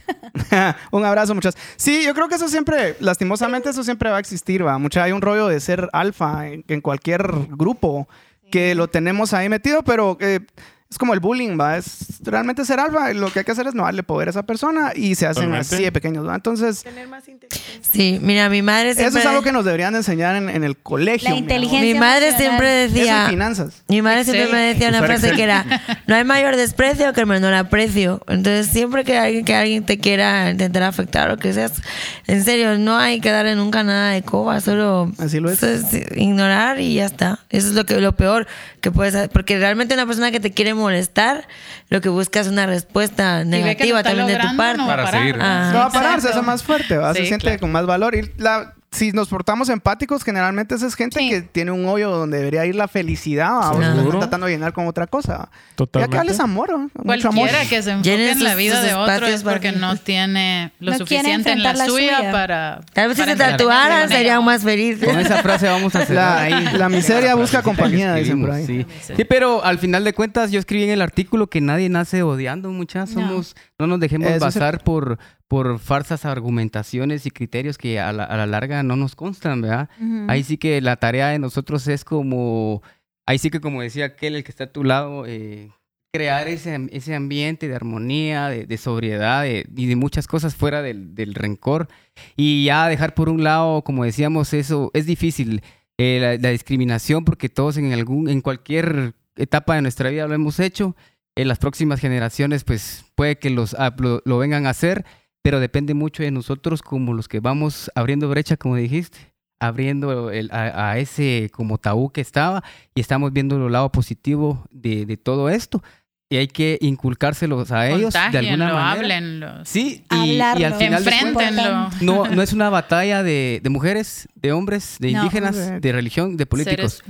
un abrazo, muchas. Sí, yo creo que eso siempre, lastimosamente, eso siempre va a existir, va. Mucha, hay un rollo de ser alfa en, en cualquier grupo que lo tenemos ahí metido, pero eh, es como el bullying, va. Es realmente ser alfa. Lo que hay que hacer es no darle poder a esa persona y se hacen Totalmente. así de pequeños, ¿va? Entonces, Sí, mira, mi madre siempre... eso es algo que nos deberían de enseñar en, en el colegio. La mira. inteligencia Mi madre emocional. siempre Eso decía... finanzas. Mi madre siempre Excel. me decía una Usar frase Excel. que era, no hay mayor desprecio que el menor aprecio. Entonces, siempre que alguien, que alguien te quiera intentar afectar o que seas, en serio, no hay que darle nunca nada de coba, solo Así lo es. eso ignorar y ya está. Eso es lo que lo peor que puedes hacer, porque realmente una persona que te quiere molestar, lo que busca es una respuesta negativa está también de tu parte. no va a Para seguir. Ah. No va a parar, se hace más fuerte, ¿va? se Sí, siente claro. con más valor. Y la, si nos portamos empáticos, generalmente esa es gente Sí. que tiene un hoyo donde debería ir la felicidad, ¿va? o sea, están tratando de llenar con otra cosa. Totalmente. acá les amor, ¿va? mucho amor. Cualquiera que se enfoque Llenen en la vida de otro es porque para- no tiene lo No suficiente en la, suya, suya. para. Tal vez si se tatuaran serían más felices. Con esa frase vamos a cerrar La, ahí. la miseria busca compañía, dicen por ahí. Sí. Sí, pero al final de cuentas yo escribí en el artículo que nadie nace odiando, muchas No. somos, no, nos dejemos Eso es basar por, por falsas argumentaciones y criterios que a la, a la larga no nos constan, ¿verdad? Ujú. Ahí sí que la tarea de nosotros es como, ahí sí que como decía aquel, el que está a tu lado, eh, crear ese, ese ambiente de armonía, de, de sobriedad de- y de muchas cosas fuera del, del rencor. Y ya dejar por un lado, como decíamos, eso es difícil. eh, la, la discriminación, porque todos en, algún, en cualquier etapa de nuestra vida lo hemos hecho. En las próximas generaciones, pues puede que los, ah, lo, lo vengan a hacer, pero depende mucho de nosotros como los que vamos abriendo brecha, como dijiste, abriendo el- a, a ese como tabú que estaba y estamos viendo el lado positivo de, de todo esto. Y hay que inculcárselos a ellos de alguna manera. háblenlo. Sí, y, y al final Enfréntenlo. no, no es una batalla de, de mujeres, de hombres, de No. indígenas, de religión, de políticos.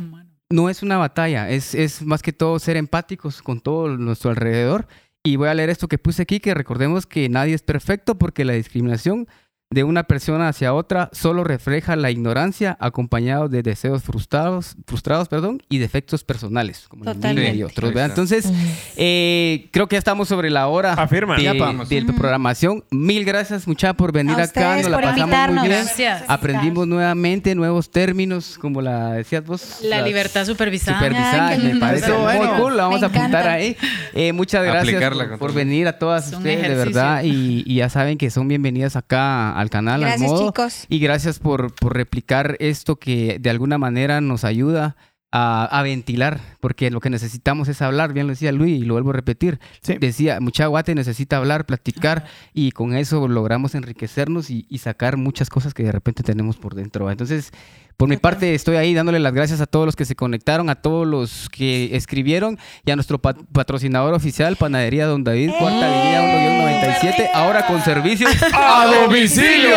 No es una batalla, es, es más que todo ser empáticos con todo nuestro alrededor. Y voy a leer esto que puse aquí, que recordemos que nadie es perfecto porque la discriminación de una persona hacia otra solo refleja la ignorancia acompañado de deseos frustrados, frustrados perdón, y defectos personales, como la envidia y Totalmente. otros. Entonces, eh, creo que ya estamos sobre la hora Afirma. de, de programación. Mil gracias, mucha por venir A acá. Nos la por pasamos invitarnos. muy bien. Gracias. Aprendimos nuevamente nuevos términos, como la decías vos. La libertad supervisada. Supervisada, Ay, me parece Eso, muy bueno. cool. Lo vamos Me a apuntar encanta. ahí. Eh, muchas gracias por, por venir a todas ustedes, de verdad. Y, y ya saben que son bienvenidas acá al canal, Gracias, al modo. chicos. Y gracias por, por replicar esto que de alguna manera nos ayuda a, a ventilar, porque lo que necesitamos es hablar, bien lo decía Luis, y lo vuelvo a repetir. Sí. Decía, mucha guate necesita hablar, platicar, y con eso logramos enriquecernos y, y sacar muchas cosas que de repente tenemos por dentro. Entonces, por mi parte, estoy ahí dándole las gracias a todos los que se conectaron, a todos los que escribieron y a nuestro pat- patrocinador oficial, Panadería Don David, Cuarta Avenida 1-97, ahora con servicios a domicilio.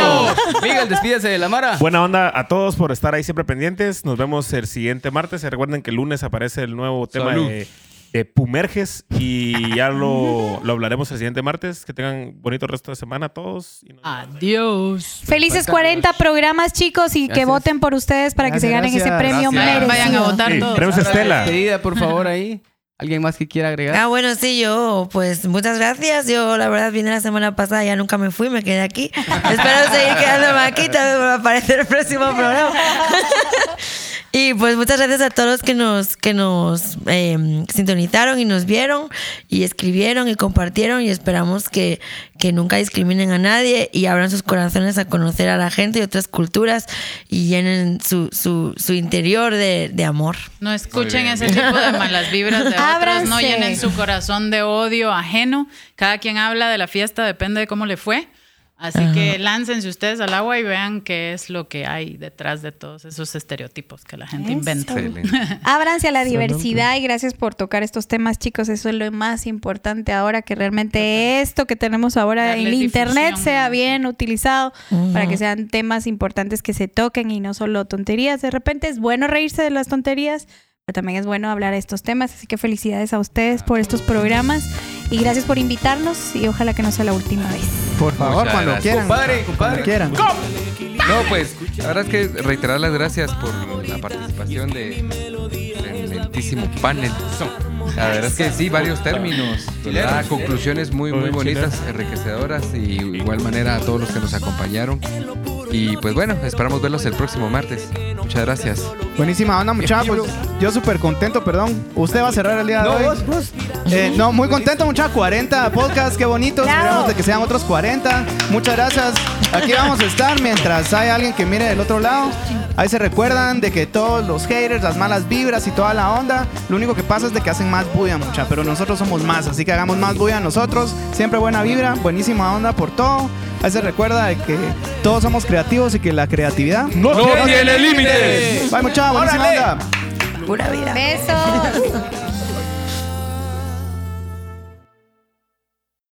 Miguel, despídase de la Mara. Buena onda a todos por estar ahí siempre pendientes. Nos vemos el siguiente martes. Se recuerden que el lunes aparece el nuevo tema Salud. de, de Pumerges y ya lo, lo hablaremos el siguiente martes. Que tengan bonito resto de semana todos. Y nos vemos. Adiós. Felices 40 programas, chicos, y que voten por ustedes para que se Gracias, ganen ese premio Gracias. merecido. Vayan a votar Sí, todos. Premios Estela. Despedida, por favor, ahí. ¿Alguien más que quiera agregar? Ah, bueno, sí, yo, pues muchas gracias. Yo, la verdad, vine la semana pasada, ya nunca me fui, me quedé aquí. Espero seguir quedándome aquí, también para aparecer el próximo programa. y pues muchas gracias a todos los que nos, que nos eh, sintonizaron y nos vieron y escribieron y compartieron y esperamos que, que nunca discriminen a nadie y abran sus corazones a conocer a la gente y otras culturas y llenen su, su, su interior de, de amor. No escuchen ese tipo de malas vibras de otros, no llenen su corazón de odio ajeno. Cada quien habla de la fiesta, depende de cómo le fue. Así que láncense ustedes al agua y vean qué es lo que hay detrás de todos esos estereotipos que la gente Eso. inventa. Ábranse a la diversidad y gracias por tocar estos temas, chicos. Eso es lo más importante ahora, que realmente esto que tenemos ahora en el Darles internet difusión. sea bien utilizado para que sean temas importantes que se toquen y no solo tonterías. De repente es bueno reírse de las tonterías, también es bueno hablar de estos temas. Así que felicidades a ustedes por estos programas y gracias por invitarnos y ojalá que no sea la última vez. Por favor, Muchas cuando gracias. quieran. Compadre, compadre. Cuando quieran. No, pues, la verdad es que reiterar las gracias por la participación de tremendísimo panel. La verdad es que sí, varios términos, ¿verdad? conclusiones muy, muy bonitas, enriquecedoras y de igual manera a todos los que nos acompañaron. Y pues bueno, esperamos verlos el próximo martes. Muchas gracias. Buenísima onda, muchachos. Pues, yo súper contento, perdón. Usted va a cerrar el día de No, hoy. vos, vos. Eh, no, muy contento, muchachos. 40 podcasts, qué bonitos. Bravo. Esperemos de que sean otros 40. Muchas gracias. Aquí vamos a estar mientras hay alguien que mire del otro lado. Ahí se recuerdan de que todos los haters, las malas vibras y toda la onda, lo único que pasa es de que hacen más bulla, mucha. Pero nosotros somos más, así que hagamos más bulla nosotros. Siempre buena vibra, buenísima onda por todo. Ahí se recuerda de que todos somos creativos y que la creatividad ¡No tiene límites! Bye, mucha, buenísima Órale. onda. Pura vida. Besos.